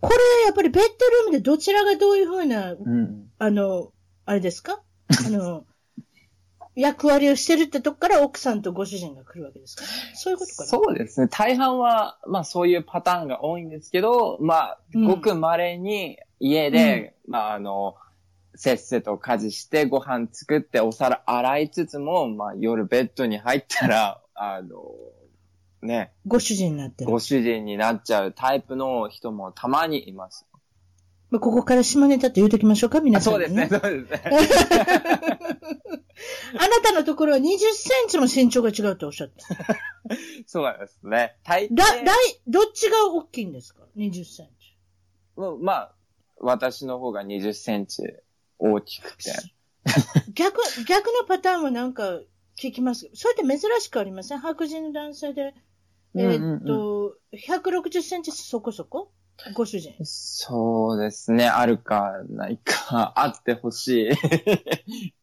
これ、やっぱりベッドルームでどちらがどういうふうな、うん。あの、あれですか？あの、役割をしてるってとこから奥さんとご主人が来るわけですかそういうことかなそうですね。大半は、まあそういうパターンが多いんですけど、まあ、うんごく稀に家で、まああの、せっせと家事してご飯作ってお皿洗いつつも、まあ夜ベッドに入ったら、あの、ね、ご主人になってる。ご主人になっちゃうタイプの人もたまにいます。まあ、ここから下ネタって言うときましょうか皆さんに、そうですね、そうですね。あなたのところは20センチも身長が違うとおっしゃって。そうですね。大抵だ、だい、どっちが大きいんですか ?20 センチ。まあ、私の方が20センチ大きくて。逆、逆のパターンはなんか、聞きます。それって珍しくありません？白人の男性で。えうんうんうんーっと、160センチそこそこ？ご主人。そうですね。あるかないか、あってほしい。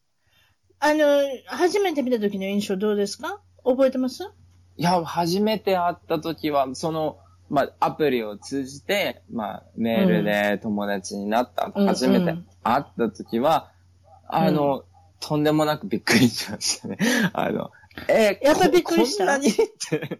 あの、初めて見た時の印象どうですか？覚えてます？いや、初めて会った時は、その、まあ、アプリを通じて、まあ、メールで友達になった、うん初めてうん会った時は、あの、とんでもなくびっくりしましたね。あの、えーやっぱりびっくりした？ここんなにって。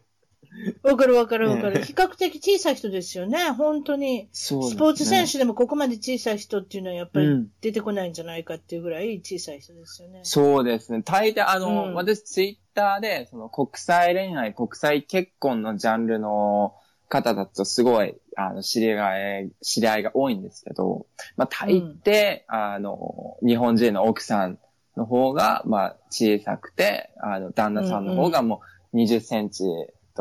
わかるわかるわかる。ね比較的小さい人ですよね。本当に。そうねスポーツ選手でもここまで小さい人っていうのはやっぱりうん出てこないんじゃないかっていうぐらい小さい人ですよね。そうですね。大抵、あの、うん私ツイッターで、その国際恋愛、国際結婚のジャンルの方たちとすごい、あの、知り合い、知り合いが多いんですけど、まあ、大抵、あの、日本人の奥さんの方が、まあ、小さくて、あの、旦那さんの方がもう20センチ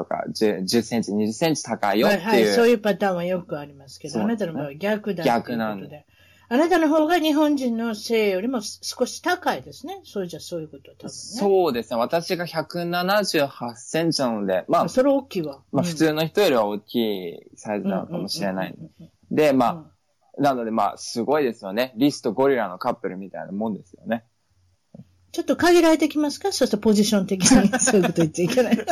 とか10、10センチ、20センチ高いよっていう。はいはい、そういうパターンはよくありますけど、そうあなたの場合は逆だ逆なんということで。あなたの方が日本人の性よりも少し高いですね。そうじゃそういうこと、多分ね。そうですね。私が178センチなので、まああ、それ大きいわ。まあ普通の人よりは大きいサイズなのかもしれない。で、まあ、うんなのでまあ、すごいですよね。リスとゴリラのカップルみたいなもんですよね。ちょっと限られてきますか？そうするとポジション的に そういうこと言っちゃいけない。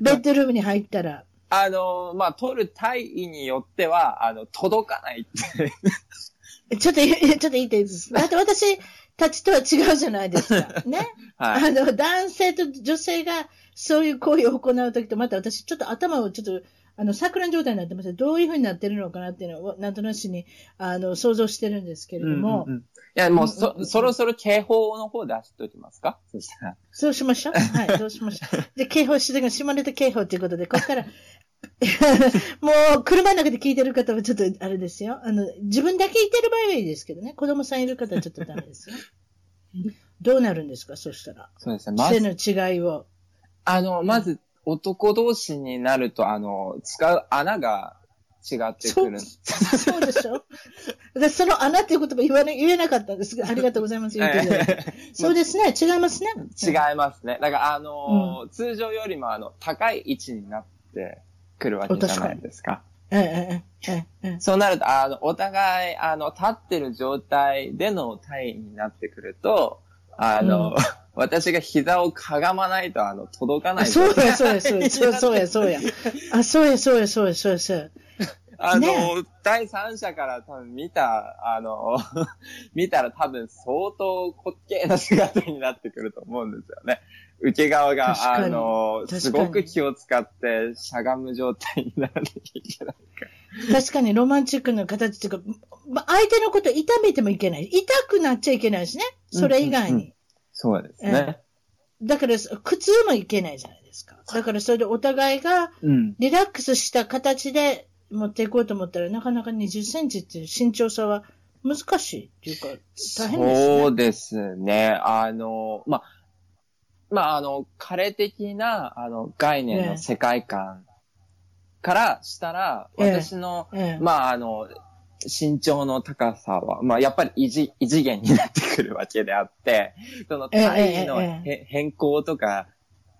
ベッドルームに入ったら。あの、まあ、取る体位によっては、あの、届かないって。ちょっと、ちょっと言っていいですかだって私たちとは違うじゃないですか。ね？はい。あの、男性と女性がそういう行為を行うときと、また私ちょっと頭をちょっと、あの、錯乱状態になってますどういうふうになってるのかなっていうのを、なんとなしに、あの、想像してるんですけれども、うんうんうんいや、もうそ、うんそろそろ警報の方出しときますか？そしたら。そうしましょう。はい、そうしましょう。で、警報してが下ネタ警報ということで、ここから、もう、車の中で聞いてる方はちょっと、あれですよ。あの、自分だけいてる場合はいいですけどね。子供さんいる方はちょっとダメですよ。どうなるんですか？そしたら。そうですね。ま性ず、の違いを。あの、まず、男同士になると、あの、使う穴が違ってくる。そうでしょ？私、その穴っていう言葉言わな言えなかったんですが、ありがとうございます。言って そうですね。違いますね。違いますね。だから、あのー通常よりも、あの、高い位置になってくるわけじゃないですか。えええええええそうなると、あの、お互い、あの、立ってる状態での体位になってくると、あの、うん私が膝をかがまないと、あの、届かなあい。そうや、そうや、そうや、そうや、そうや、そうや。あ、そうや、そうや、そうや、そうや、そうや。あの、ね第三者から多分見た、あの、見たら多分相当滑稽な姿になってくると思うんですよね。受け側が、あの、すごく気を使ってしゃがむ状態にならなきゃいけない。確かにロマンチックな形っていうか、ま相手のこと痛めてもいけない。痛くなっちゃいけないしね。それ以外に。うんうんうんそうですね。だから、苦痛もいけないじゃないですか。だから、それでお互いがうん。リラックスした形で持っていこうと思ったら、なかなか20センチっていう身長差は難しいっていうか、大変ですね。そうですね。あの、ま、まあ、あの、彼的な、あの、概念ええの世界観からしたら、ええ私の、ええまあ、あの、身長の高さは、まあ、やっぱり異次異次元になってくるわけであって、その体位のえええへ変更とか、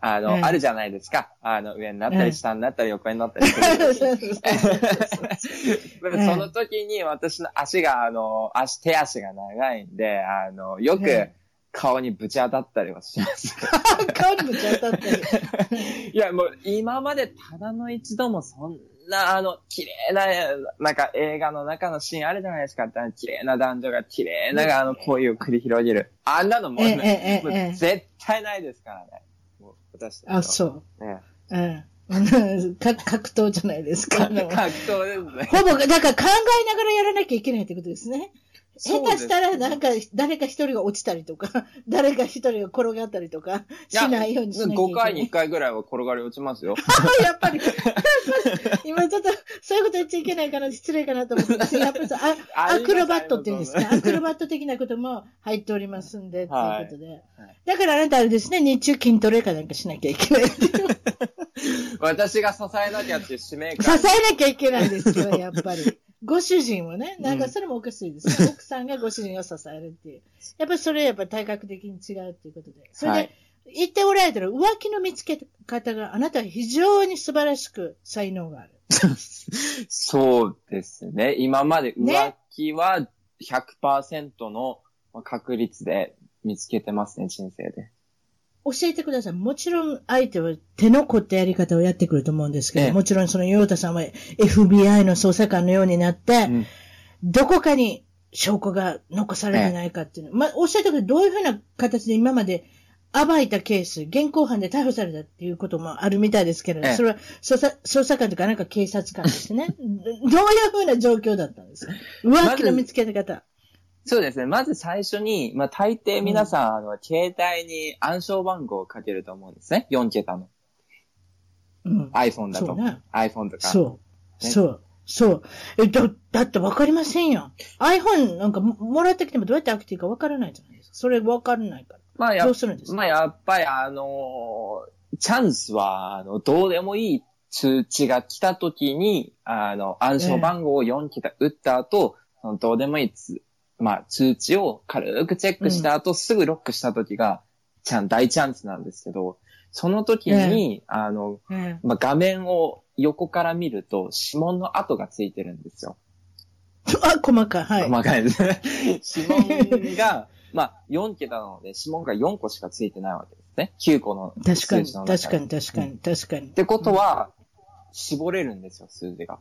あの、ええあるじゃないですか。あの、上になったええり下になったり横になったりする。その時に私の足が、あの、足、手足が長いんで、あの、よくえ顔にぶち当たったりはします。顔にぶち当たったり。いや、もう今までただの一度もそんな、あの、綺麗な、なんか映画の中のシーンあるじゃないですか。綺麗な男女が綺麗な、あの、恋を繰り広げる。あんなのももうええ絶対ないですからね。私あ、そう。ね。うん。か 格闘じゃないですか。格闘ですね。ほぼ、だから考えながらやらなきゃいけないってことですね。下手したら、なんか、誰か一人が落ちたりとか、誰か一人が転がったりとか、しないようにしなきゃいけない。5回に1回ぐらいは転がり落ちますよ。やっぱり、やっぱり今ちょっと、そういうこと言っちゃいけないかな、失礼かなと思ってます。やっぱり アクロバットっていうんですか？アクロバット的なことも入っておりますんで、とはいいうことで。だからあなたあれですね、日中筋トレかなんかしなきゃいけない。支私が支えなきゃっていう使命え感。なきゃいけないんですよ、やっぱり。ご主人をね、なんかそれもおかしいですね。奥さんがご主人を支えるっていう。やっぱりそれやっぱ体格的に違うっていうことで。それで、はい言っておられたら浮気の見つけ方があなたは非常に素晴らしく才能がある。そうですね。今まで浮ね気は100%の確率で見つけてますね、人生で。教えてください。もちろん相手は手の凝ったやり方をやってくると思うんですけど、ええもちろんそのヨータさんは FBI の捜査官のようになって、うんどこかに証拠が残されてないかっていうの。まあ、教えてください。どういうふうな形で今まで暴いたケース、現行犯で逮捕されたっていうこともあるみたいですけれど、ええそれは捜査捜査官とかなんか警察官ですね。ど どういうふうな状況だったんですか？浮気の見つけ方。そうですね。まず最初に、まあ大抵皆さん、あの、携帯に暗証番号をかけると思うんですね。4桁の。うん。iPhone だと。そうね。iPhone とか。そう。ねそう。そう。え、だ、だってわかりませんよ。iPhone なんかももらってきてもどうやって開けていいかわからないじゃないですか。それわからないから。まあやどうするんですかまあやっぱりあのーチャンスは、あの、どうでもいい通知が来た時に、あの、暗証番号を4桁打った後、そのどうでもいいつ、まあ通知を軽くチェックした後、すぐロックした時が、ちゃん、大チャンスなんですけど、その時に、あの、えまあ画面を横から見ると、指紋の跡がついてるんですよ。え。あ、細かい。はい。細かいですね。指紋が、まあ、4桁なので、指紋が4個しかついてないわけですね。9個の確かに、数字の中確かに、確かに、確かに。ってことは、絞れるんですよ、数字が。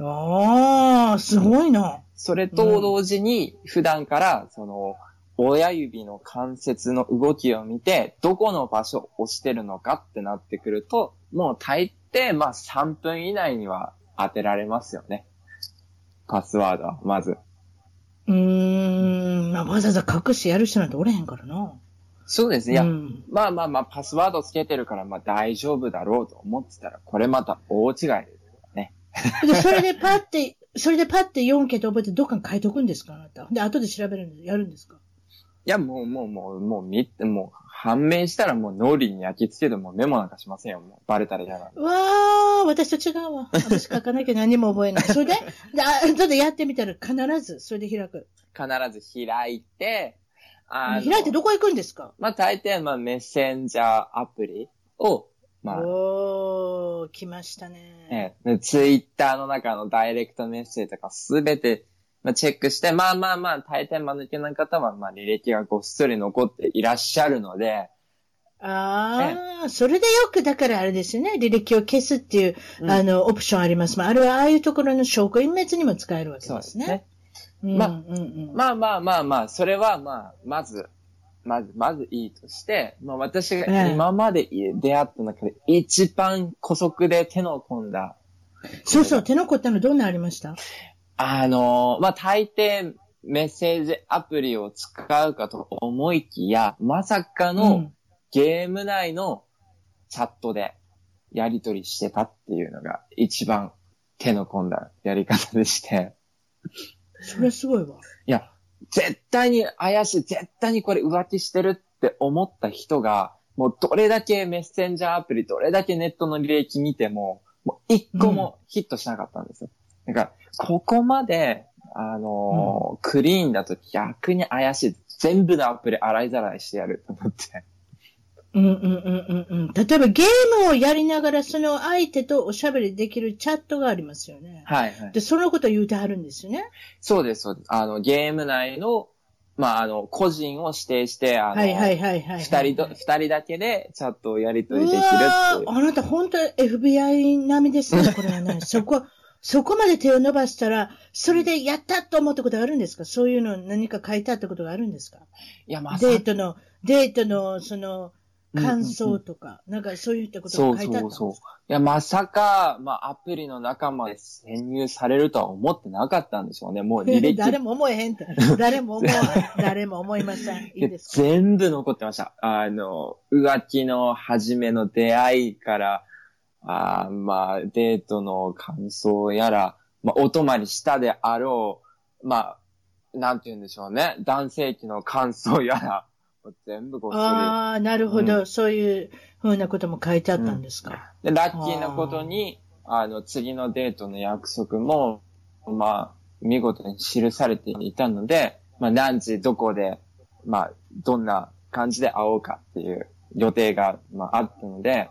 ああ、すごいな。それと同時に、普段から、その、親指の関節の動きを見て、どこの場所を押してるのかってなってくると、もう大抵、まあ3分以内には当てられますよね。パスワードは、まず。うーん、まあ、わざわざ隠してやる人なんておれへんからな。そうですね。いや、うん、まあまあまあ、パスワードつけてるから、まあ大丈夫だろうと思ってたら、これまた大違いで。で、それでパッて、それでパッて4桁覚えてどっかに書いとくんですか？あなた。で、後で調べるんで、やるんですか？いや、もう、もう、もう、もう、見て、もう、判明したらもう脳裏に焼き付けてもうメモなんかしませんよ。もう、バレたら嫌な。わー、私と違うわ。私書かなきゃ何も覚えない。それで、であちょっとやってみたら必ず、それで開く。必ず開いて、あの開いてどこ行くんですか？まあ、大抵、まあ、メッセンジャーアプリを、まあ、おー、来ましたね。ええ、ツイッターの中のダイレクトメッセージとかすべて、まあ、チェックして、まあまあまあ、大抵間抜けな方は、まあ、履歴がごっそり残っていらっしゃるので、あー、それでよく、だからあれですよね、履歴を消すっていう、うんあの、オプションあります。まあ、あれはああいうところの証拠隠滅にも使えるわけでね。そうですすね。うんまあうんうん。まあまあまあまあ、それはまあ、まず、まず、まずいいとして、まあ私えがえ今まで出会った中で一番古速で手の込んだ、そうそう、手の凝ったのどんなありました？あのーまあ大抵メッセージアプリを使うかと思いきや、まさかうのんゲーム内のチャットでやり取りしてたっていうのが一番手の込んだやり方でして。それすごいわ。いや、絶対に怪しい、絶対にこれ浮気してるって思った人が、もうどれだけメッセンジャーアプリ、どれだけネットの履歴見ても、もう一個もヒットしなかったんですよ。だから、ここまで、あのークリーンだと逆に怪しい。全部のアプリ洗いざらいしてやると思って。うんうんうんうんうん。例えばゲームをやりながらその相手とおしゃべりできるチャットがありますよね。はいはい。で、そのことを言うてはるんですよね。そうです、そうです。あの、ゲーム内の、まあ、あの、個人を指定して、あの、はいはいはいはい。二人と、二人だけでチャットをやり取りうできるっていうわ。ーあなた本当 FBI 並みですね、これはね。そこ、そこまで手を伸ばしたら、それでやったと思ったことがあるんですか？そういうの何か書いてあったことがあるんですか？いや、まさデートの、デートの、その、感想とか、なんかそういったことそうが書いてあったそうそう。いや、まさか、まあ、アプリの中まで潜入されるとは思ってなかったんでしょうね。もう履歴。誰も思えへんって。誰も思わない。誰も思いません。いいですか全部残ってました。あの、浮気の初めの出会いから、あーまあ、デートの感想やら、まあ、お泊まりしたであろう、まあ、なんて言うんでしょうね。男性器の感想やら、全部ごっそり。ああ、なるほど、うそういうふうなことも書いてあったんですか。で、ラッキーなことに、あの、次のデートの約束も、まあ、見事に記されていたので、まあ、何時、どこで、まあ、どんな感じで会おうかっていう予定が、まあ、あったので、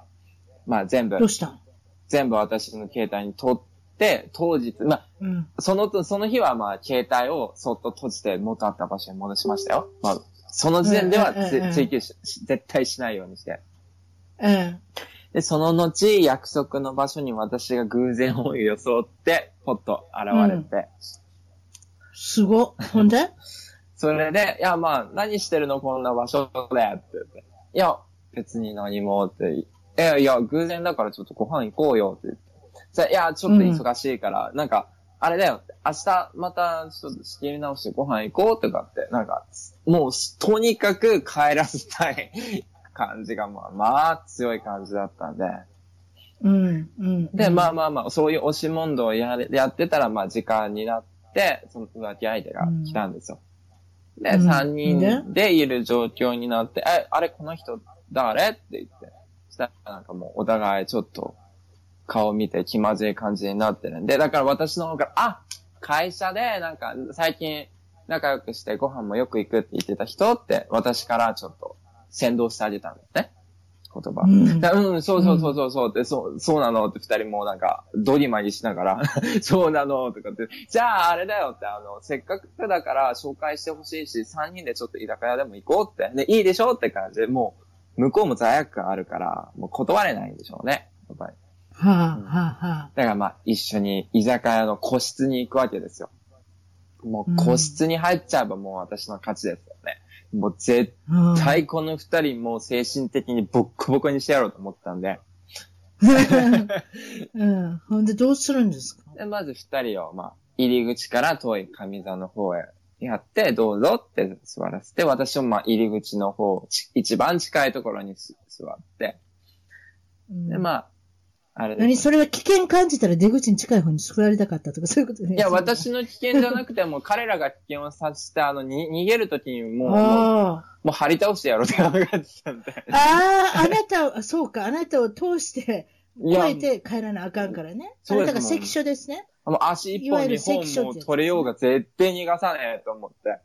まあ、全部どう、したん？全部私の携帯に取って、当日、まあ、うん。その、その日はまあ、携帯をそっと閉じて元あった場所に戻しましたよ。まあ、その時点ではうんうん追求し、し絶対しないようにして。うん。で、その後、約束の場所に私が偶然を装って、ポッと現れて、すごっ。ほんで？それで、いや、まあ、何してるのこんな場所で？って言って。いや、別に何もって。え、いや、偶然だからちょっとご飯行こうよって言って。いや、ちょっと忙しいから、なんか、あれだよ明日またちょっと仕切り直してご飯行こうとかって、なんか、もう、とにかく帰らせたい感じが、まあ、まあ、強い感じだったんで。うん。うん。で、まあまあまあ、そういう押し問答をやれやってたら、まあ時間になって、その浮気相手が来たんですよ。で、うん三人でいる状況になって、え、あれ、この人誰？って言って。そしたらなんかもうお互いちょっと顔見て気まずい感じになってるんで、だから私の方から、あ会社でなんか最近仲良くしてご飯もよく行くって言ってた人って私からちょっと先導してあげたんですね。言葉。うんだうん、そうそうそうそうそうって、そう、そうなのって二人もなんか、ドギマギしながら、そうなのとかって、じゃああれだよって、あの、せっかくだから紹介してほしいし、三人でちょっと居酒屋でも行こうって、で、いいでしょって感じで、もう、向こうも罪悪感あるから、もう断れないんでしょうね。やっぱり。はあ、はあ、はだからまあ、一緒に居酒屋の個室に行くわけですよ。もう個室に入っちゃえばもう私の勝ちですよね。もう絶あ。対この二人もう精神的にボッコボコにしてやろうと思ったんで、うん。ほんで、どうするんですか？でまず二人を、まあ、入り口から遠い上座の方へやって、どうぞって座らせて、私もまあ入り口の方、ち一番近いところにす座って、うんで、まあ、あれです何？それは危険感じたら出口に近い方に座りたかったとか、そういうことね。いや、私の危険じゃなくても、彼らが危険を察して、あの、に、逃げるときにもう、もう、あもう張り倒してやろうって考えてたんで。あ。ああ、あなたを、あそうか、あなたを通して、いや越えて帰らなあかんからね。あそうですなたが関所ですね。もう足一いわゆる本二本関所ってやつも取れようが絶対逃がさねえと思って。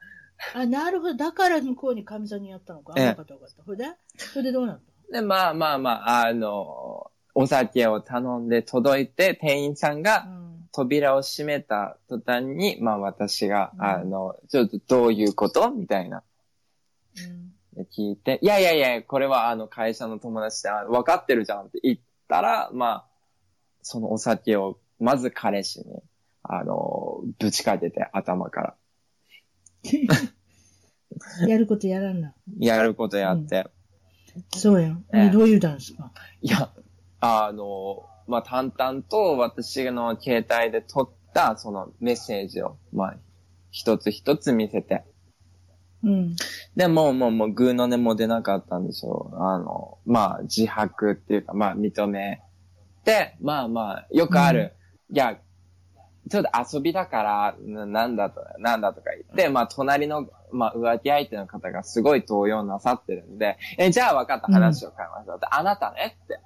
あ、なるほど。だから向こうに神座にやったのか。あ、ええよかったよかった。で？それでどうなったで、まあまあまあ、あの、お酒を頼んで届いて、店員さんがうん。扉を閉めた途端に、まあ私が、うんあの、ちょっとどういうこと？みたいな。うんで聞いて、いやいやいや、これはあの会社の友達で、あ分かってるじゃんって言ったら、まあ、そのお酒を、まず彼氏に、あの、ぶちかけて頭から、やることやらんな。やることやって、そうやん。ええどう言うたんですか？いや、あの、まあ、淡々と私の携帯で撮ったそのメッセージを、まあ、一つ一つ見せて。うん。で、もう、もう、もう、グーの音も出なかったんでしょう。あの、まあ、自白っていうか、まあ、認めて、まあまあ、よくある。いや、ちょっと遊びだから、ななんだと、なんだとか言って、まあ、隣の、まあ、浮気相手の方がすごい動揺なさってるんで、え、じゃあ分かった話を変えました。であなたねって。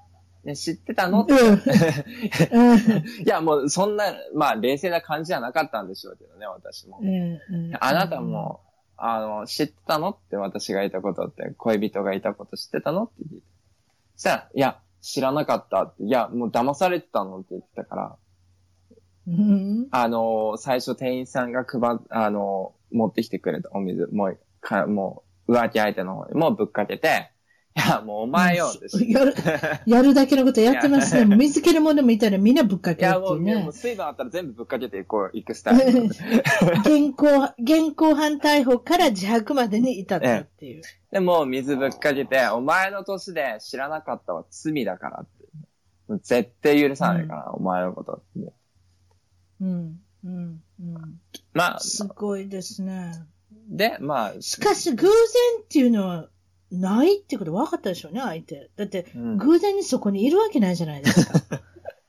ね、知ってたの？って。いや、もう、そんな、まあ、冷静な感じじゃなかったんでしょうけどね、私も。うんあなたも、あの、知ってたの？って私がいたことって、恋人がいたこと知ってたの？って聞いて。そしたら、いや、知らなかったって、いや、もう騙されてたのって言ってたから、うん。あの、最初店員さんが配っ、あの、持ってきてくれたお水、もう、かもう、浮気相手の方にもぶっかけて、いや、もうお前よ。やる、やるだけのことやってますね。もう見つけるものもいたらみんなぶっかいや、けるっていうもう、もねう。水分あったら全部ぶっかけていこう、行くスタイル。現行、現行犯逮捕から自白までに至ったっていう。でも、水ぶっかけて、お前の年で知らなかったは罪だからって。もう絶対許さないから、お前のことって。うん。うん。うん。まあ、すごいですね。で、まあ、しかし、偶然っていうのは、ないってこと分かったでしょうね、相手。だって、うん偶然にそこにいるわけないじゃないですか。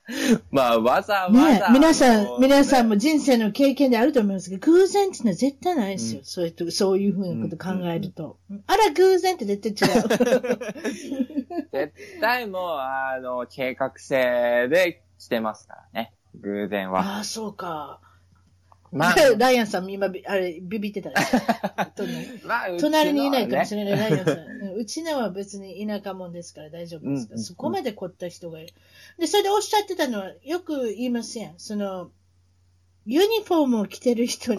まあ、わざわねざ。皆さもん、皆さんも人生の経験であると思いますけど、偶然っていうのは絶対ないですよ。うんそういうと、そういうふうなこと考えると。あら、偶然って絶対違う。絶対もう、あの、計画性でしてますからね。偶然は。ああ、そうか。まあ、ライアンさん今、びあれ、ビビってたね。隣。まあ、隣にいないかもしれれない、ライアンさん。うちのは別に田舎もんですから大丈夫ですから、うんそこまで凝った人がいる。で、それでおっしゃってたのは、よく言いますやん。その、ユニフォームを着てる人に、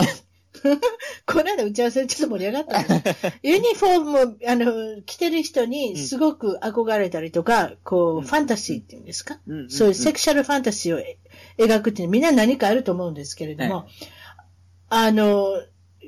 この間打ち合わせでちょっと盛り上がったんです。ユニフォームを、あの、着てる人にすごく憧れたりとか、こう、ファンタジーっていうんですか、そういうセクシャルファンタジーをえ描くっていうのはみんな何かあると思うんですけれども、あの、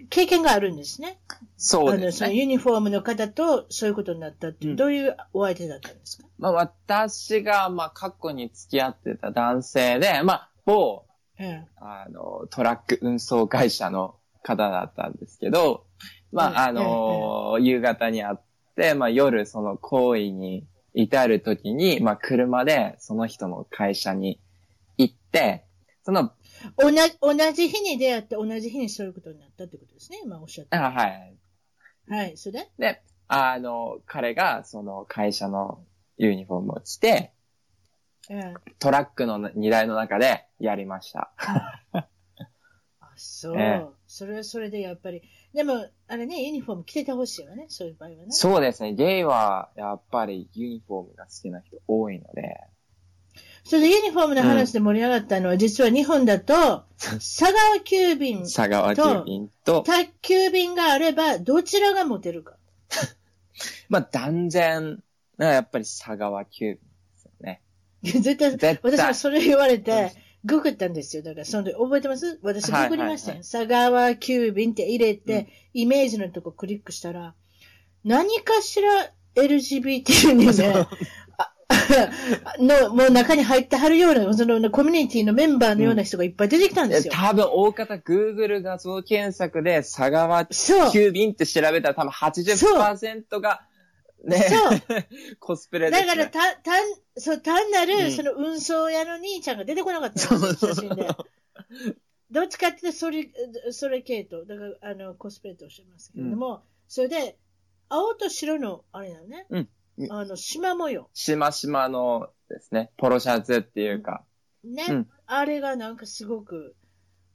経験があるんですね。そうあの、ですね。そのユニフォームの方とそういうことになったっていう、うんどういうお相手だったんですか？まあ、私が、まあ、過去に付き合ってた男性で、まあ、某、ええ。あの、トラック運送会社の方だったんですけど、まあ、あええの、夕方に会って、まあ、夜その行為に至るときに、まあ、車でその人の会社に行って、その、同じ、同じ日に出会って同じ日にそういうことになったってことですね。今おっしゃって。あはい。はい。それ？でで、あの、彼がその会社のユニフォームを着て、ええ。トラックの荷台の中でやりました。あ、そう。ええそれはそれでやっぱり。でも、あれね、ユニフォーム着ててほしいわね。そういう場合はね。そうですね。ゲイはやっぱりユニフォームが好きな人多いので、それでユニフォームの話で盛り上がったのは、実は日本だと、佐川急便、佐川急便と、宅急便があれば、どちらが持てるか。まあ断然、やっぱり佐川急便ですよね。絶対、絶対。私はそれ言われて、ググったんですよ。だから、その時、覚えてます？私ググりましたよ。はい佐川急便って入れて、うん。イメージのとこクリックしたら、何かしら LGBT にね、あの、もう中に入ってはるような、そのコミュニティのメンバーのような人がいっぱい出てきたんですよ。多分大方 Google 画像検索で佐川。急便って調べたら多分80%がね、そう。コスプレです、ね。だから、た、単、そう、単なうる、んその運送屋の兄ちゃんが出てこなかったんですよ、写真で。どっちかっていうと、それ、それ系統。だから、あの、コスプレとおっしゃいますけれども、それで、青と白の、あれなのね。うんあの、縞模様。しましまのですね、ポロシャツっていうか。ね。うんあれがなんかすごく、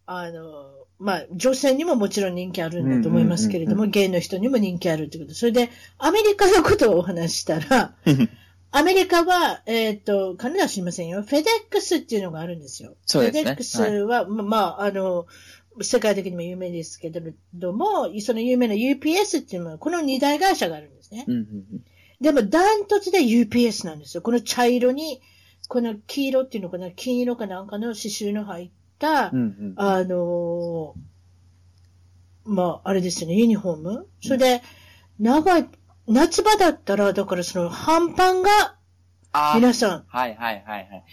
あの、まあ、女性にももちろん人気あるんだと思いますけれども、うんゲイの人にも人気あるってこと。それで、アメリカのことをお話ししたら、アメリカは、えっ、と、カナダは知りませんよ。フェデックスっていうのがあるんですよ。そうですねフェデックスは、ままあ、あの、世界的にも有名ですけれども、その有名な UPS っていうのは、この二大会社があるんですね。うんうんうんでも、ダントツで UPS なんですよ。この茶色に、この黄色っていうのかな、金色かなんかの刺繍の入った、うんうんあのーまあ、あれですよね、ユニフォームそれで、長い、夏場だったら、だからその、半パンが、皆さん、はいはいはいはい。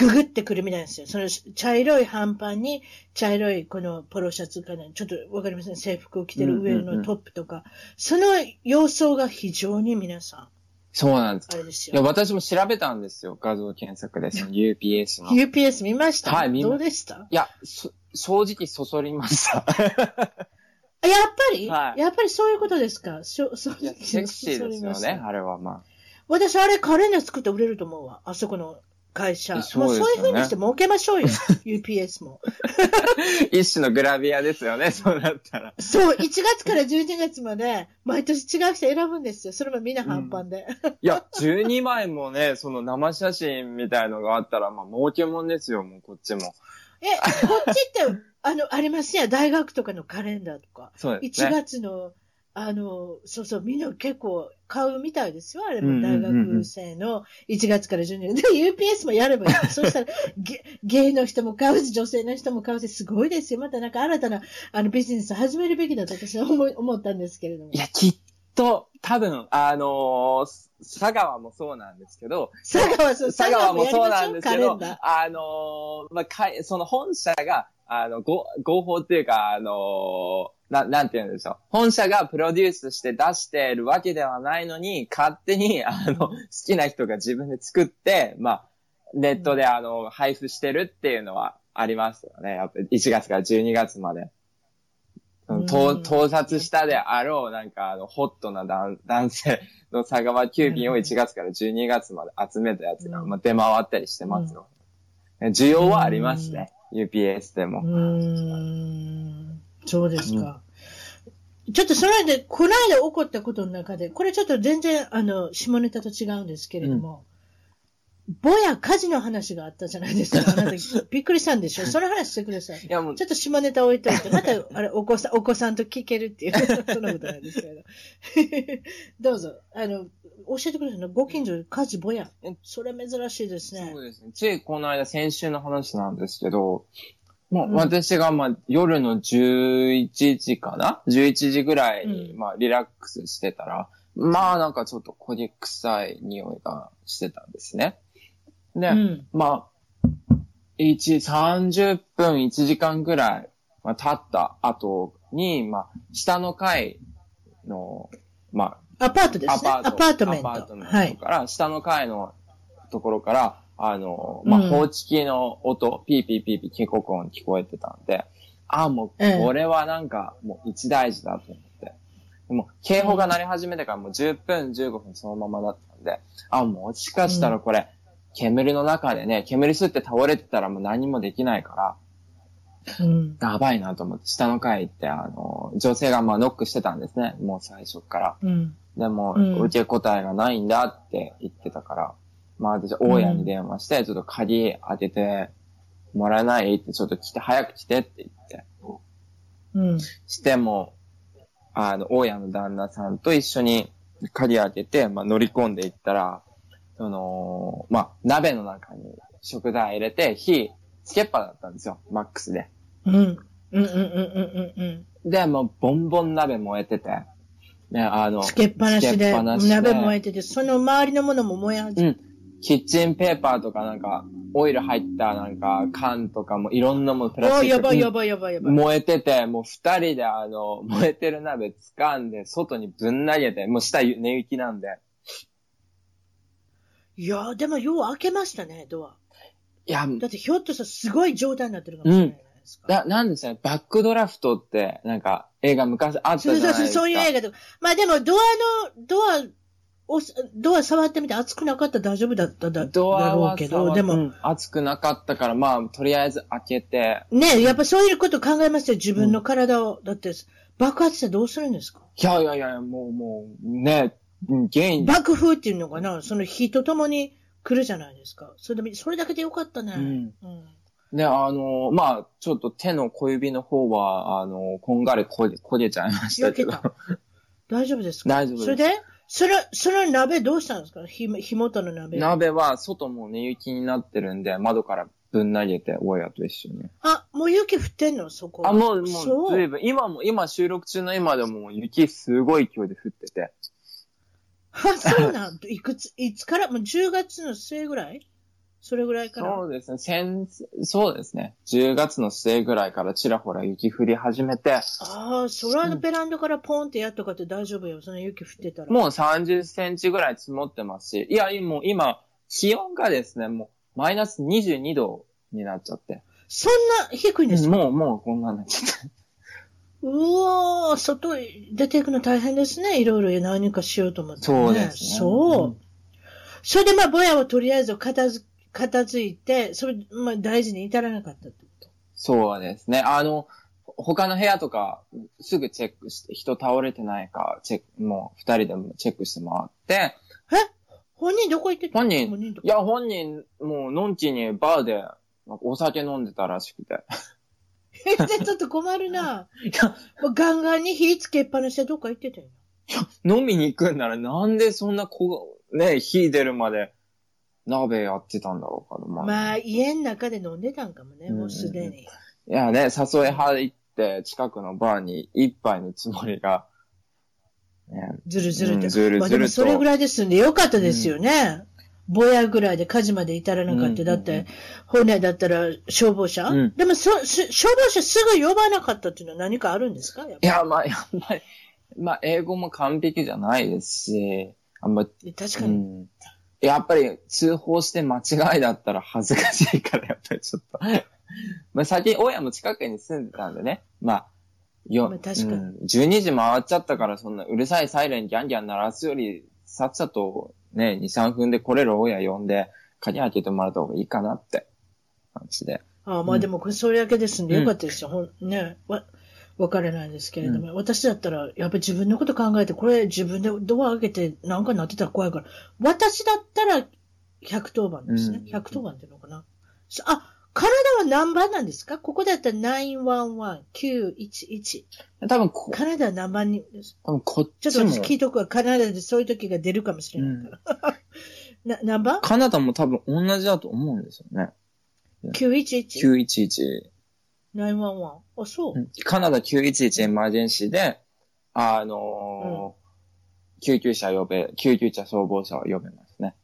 ググってくるみたいなんですよ。その、茶色い半パンに、茶色いこのポロシャツかな、ちょっとわかりません、制服を着てる上のトップとか、その様相が非常に皆さん、そうなんです。いや、あれですよ。私も調べたんですよ。画像検索で、その UPS の。い UPS 見ました？はい見まどうでした？や、そ正直そそりました。あやっぱり、はいやっぱりそういうことですか？しょそういや、セクシーですよね、あれはま私、あれカレンダー作って売れると思うわ。あそこの会社。そうですよねそういう風にして儲けましょうよ。UPS も。あ。一種のグラビアですよね、そうなったら。そう、1月から12月まで、毎年違う人選ぶんですよ。それもみんな半パンで。いや、12枚もね、その生写真みたいのがあったら、まあ、儲けもんですよ、もうこっちも。え、こっちって、あの、ありますやん。大学とかのカレンダーとか。1そうですね。月の、あの、そうそう、みんな結構買うみたいですよ。あれも大うん学生の1月から12月。で、UPS もやればいい。そしたらゲ、ゲイの人も買うし、女性の人も買うし、すごいですよ。またなんか新たなあのビジネス始めるべきだと私は思い思ったんですけれどもい。や、きっと、多分、あのー佐川もそうなんですけど、佐川そう、佐川もそうなんですけどあのーまあ、かい、その本社が、あの、ご、合法っていうか、あのーな、なんて言うんでしょう。本社がプロデュースして出してるわけではないのに、勝手に、あの、好きな人が自分で作って、まあ、ネットであの、配布してるっていうのはありますよね。やっぱり1月から12月まで。盗うん盗撮したであろう、なんかあの、ホットな男男性の佐川急便を1月から12月まで集めたやつが、うんまあ、出回ったりしてますよ。需要はありますね。UPS でも。そうですか。ちょっとその間、この間起こったことの中で、これちょっと全然、あの、下ネタと違うんですけれども、ぼや火事の話があったじゃないですか。あなたびっくりしたんでしょ？その話してください。いやもうちょっと下ネタ置いといて、また、あれ、お子さん、お子さんと聞けるっていう、そんなことなんですけど。どうぞ、あの、教えてくださいね。ご近所、火事ぼやえ。それ珍しいですねそう。ですね。ついこの間、先週の話なんですけど、まあ、うん私が、まあ、夜の11時かな ?11 時ぐらいに、うんまあ、リラックスしてたら、まあ、なんかちょっと焦げ臭い匂いがしてたんですね。で、うん。まあ、1、30分、1時間ぐらい、まあ、経った後に、まあ、下の階の、まアパートであ、アすね。パート、アパートメント。アパートメンはい。トから、下の階のところから、あの、まあ、うん報知器の音、ピーピーピーピー警告音聞こえてたんで、あ、もう、ええこれはなんか、もう一大事だと思って。もう、警報が鳴り始めてからもう10分、15分そのままだったんで、あ、もしかしたらこれ、煙の中でね、煙吸って倒れてたらもう何もできないから、うん。やばいなと思って、下の階行って、あの、女性がまあノックしてたんですね、もう最初から。うん。でも、うん受け答えがないんだって言ってたから、まあ私、大家に電話して、ちょっと鍵開けてもらえない？って、ちょっと来て、早く来てって言って。うん。しても、あの、大家の旦那さんと一緒に鍵開けて、まあ乗り込んでいったら、その、まあ、鍋の中に食材入れて、火、つけっぱだったんですよ、マックスで。うん。うん。うん。うん。うん。うん。で、もう、ボンボン鍋燃えてて、ね、あの、つけっぱなしで、しで鍋燃えてて、その周りのものも燃え始めうん。キッチンペーパーとかなんか、オイル入ったなんか缶とかもいろんなものプラスあ、チックやばいやばいやばいやばい。燃えてて、もう二人であの、燃えてる鍋掴んで、外にぶん投げて、もう下寝行きなんで。いや、でもよう開けましたね、ドア。いや、だってひょっとしたらすごい状態になってるかもしれないじゃないですか。な、なんですね、バックドラフトって、なんか、映画昔あったじそうそうそう、ゃないですか。そういう映画とか。まあでも、ドアの、ドアを、ドア触ってみて熱くなかったら大丈夫だっただドアだろうはけど、でも、うん熱くなかったから、まあ、とりあえず開けて、ねやっぱそういうこと考えますよ、自分の体を。だって、爆発してどうするんですか？いやいやいや、もう、もう、ね、うん原因、爆風っていうのかな、その火とともに来るじゃないですか。それでも、それだけでよかったね。うんうんで、あの、まあ、ちょっと手の小指の方は、あの、こんがり焦げ、焦げちゃいましたけど。焼けた。大丈夫ですか？大丈夫ですそれで、その、その鍋どうしたんですか？ひ、火元の鍋。鍋は外も寝行きになってるんで、窓からぶん投げて、親と一緒に。あ、もう雪降ってんの？そこ。あ、もう、も、そううずいぶん、今も、今収録中の今でも雪すごい勢いで降ってて。あ、そうなんいくつ、いつから？もう10月の末ぐらい？それぐらいから。そうですね、先、そうですね。10月の末ぐらいからちらほら雪降り始めて、ああ、空のベランダからポンってやっとかって大丈夫よ。その雪降ってたら。もう30センチぐらい積もってますし、いや、もう今、気温がですね、もうマイナス22度になっちゃって。そんな低いんですか、もう、もうこんなんなっちゃって。うわー、外へ出ていくの大変ですね。いろいろ何かしようと思って、ね。そうですね。そう。んそれでまあ、ぼやをとりあえず片づ片付いて、それ、まあ大事に至らなかったってこと？そうですね。あの、他の部屋とか、すぐチェックして、人倒れてないか、チェック、もう二人でもチェックして回って、え？本人どこ行ってた本人本人いや、本人、もう、のんきにバーで、お酒飲んでたらしくて。でちょっと困るな。もうガンガンに火つけっぱなしでどっか行ってたよ。飲みに行くんなら、なんでそんなこう、ね、火出るまで、鍋やってたんだろうかまあ。まあ、家の中で飲んでたんかもね、もうすでに。いやね、誘い入って、近くのバーに一杯のつもりが、ね、ずるずると。うんずるずるとまあでもそれぐらいで済んでよかったですよね。ぼやぐらいで火事まで至らなかった。うんだって、骨だったら消防車、うんでもそ、し消防車すぐ呼ばなかったっていうのは何かあるんですか？いや、まあ、やっぱり、まあ、英語も完璧じゃないですし、あんま、り確かに。うん。やっぱり通報して間違いだったら恥ずかしいから、やっぱりちょっと。まあ、先、親も近くに住んでたんでね。まあ、よ、まあ確かにうん、12時回っちゃったから、そんなうるさいサイレンギャンギャン鳴らすより、さっさとね、2、3分で来れる親呼んで、鍵開けてもらった方がいいかなって。感じで。ああ、まあでも、それだけですんで、よかったですよ。ほんね。わ、わからないですけれども、私だったら、やっぱり自分のこと考えて、これ自分でドア開けてなんかなってたら怖いから、私だったら110番ですね。うん110番っていうのかな。そあ、カナダは何番なんですか？ここだったら911、911。多分こ、カナダは何番に多分こっちょっと私聞いとくわ。カナダでそういう時が出るかもしれないから。な、何番？カナダも多分同じだと思うんですよね。?911?911? 911。911. あ、そう。うんカナダ911エマージェンシーで、あのー救急車呼べ、救急車消防車を呼べますね。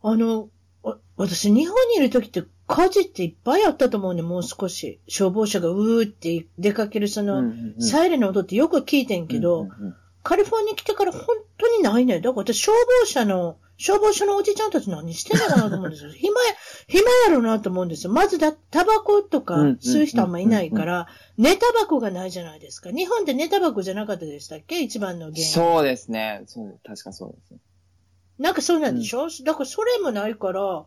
あの、わ私、日本にいる時って火事っていっぱいあったと思うね、もう少し。消防車がうーって出かけるその、うんうんうんサイレンの音ってよく聞いてんけど、うんうんうんカリフォルニアに来てから本当にないね。だから私、消防車の、消防署のおじちゃんたち何してんのかなと思うんですよ。暇や、暇やろうなと思うんですよ。まずだ、タバコとかうんうんうん吸う人あんまいないから、寝タバコがないじゃないですか。日本って寝タバコじゃなかったでしたっけ？一番の原因。そうですね。そう、確かそうです。なんかそうなんでしょ、だからそれもないから、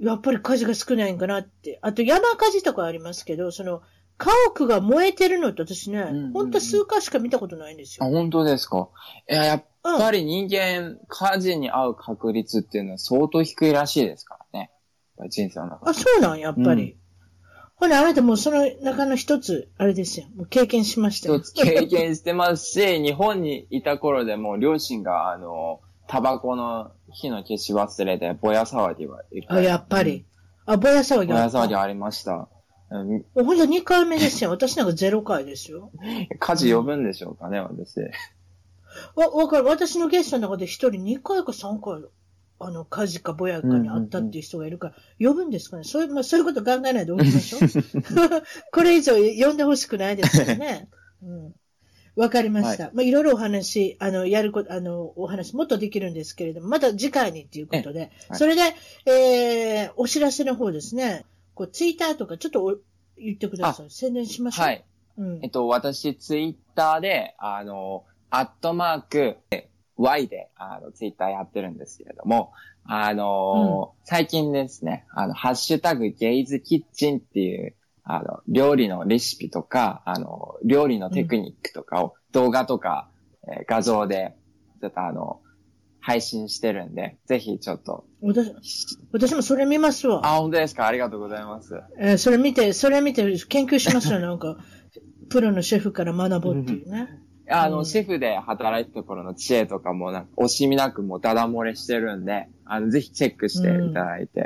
やっぱり火事が少ないんかなって。あと山火事とかありますけど、その、家屋が燃えてるのって私ね、んうんうんほんと数回しか見たことないんですあ、よ。本当ですか？いや、やっうん。ぱり人間、火事に遭う確率っていうのは相当低いらしいですかぱり人生の中あ、で。そうなん、やっぱり。ほら、あなたもうその中の一つ、あれですよ。もう経験しましたよ一。つ経験してますし、日本にいた頃でも両親が、あの、タバコの火の消し忘れで、ぼや騒ぎは。あ、やっぱり。あ、ぼや騒ぼぎあった。や騒ぎありました。うんほんと2回目ですよ。私なんか0回ですよ。火事呼ぶんでしょうかね、私。わ、わかる。私のゲストの中で一人2回か3回、あの、火事かぼやかにあったっていう人がいるから、呼ぶんですかねそういう、まあ、そういうこと考えないでおきましょう。これ以上呼んでほしくないですよね。うん。わかりました。まあ、いろいろお話、あの、やること、あの、お話もっとできるんですけれども、また次回にっていうことで、はいそれで、えー、お知らせの方ですね、こう、ツイッターとかちょっとお言ってください。宣伝しましょう。は。い。うんえっ。と、私、ツイッターで、あの、アットマーク、Y で、あの、ツイッターやってるんですけれども、あの、最近ですね、あの、ハッシュタグゲイズキッチンっていう、あの、料理のレシピとか、あの、料理のテクニックとかを動画とか、えー画像で、ちょっとあの、配信してるんで、ぜひちょっと。私、私もそれ見ますわ。あ、本当ですか？ありがとうございます。えーそれ見て、それ見て研究しますよ、なんか。プロのシェフから学ぼうっていうね。あの、うんシェフで働いてた頃の知恵とかも、なんか、惜しみなくもうダダ漏れしてるんで、あの、ぜひチェックしていただいて、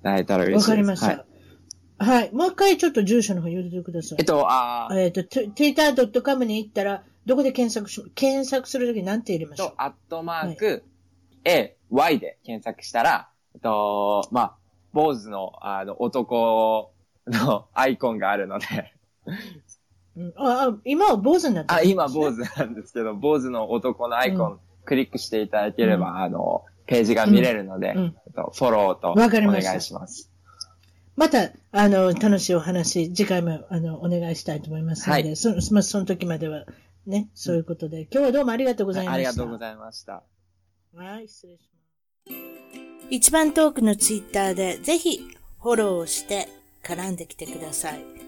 いただいたら嬉しいです。わかりました。はいはい。もう一回ちょっと住所の方言ってくださいえっ。と、あーえっと、twitter.com に行ったら、どこで検索し、検索するとき何て入れましょうと、アットマーク、A、Y で検索したら、えっと、まあ、坊主の、あの、男のアイコンがあるので、うん、ああ、今は坊主になってあ、るんですね今坊主なんですけど、坊主の男のアイコン、クリックしていただければ、あの、ページが見れるので、うんえっとフォローとお願いします。また、あの、楽しいお話、次回も、あの、お願いしたいと思いますので、はいそまあその時までは、ね、そういうことで、今日はどうもありがとうございました。ありがとうございました。はい、失礼します。一番トークのツイッターでぜひフォローして絡んできてください。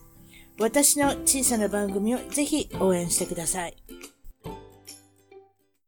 私の小さな番組をぜひ応援してください。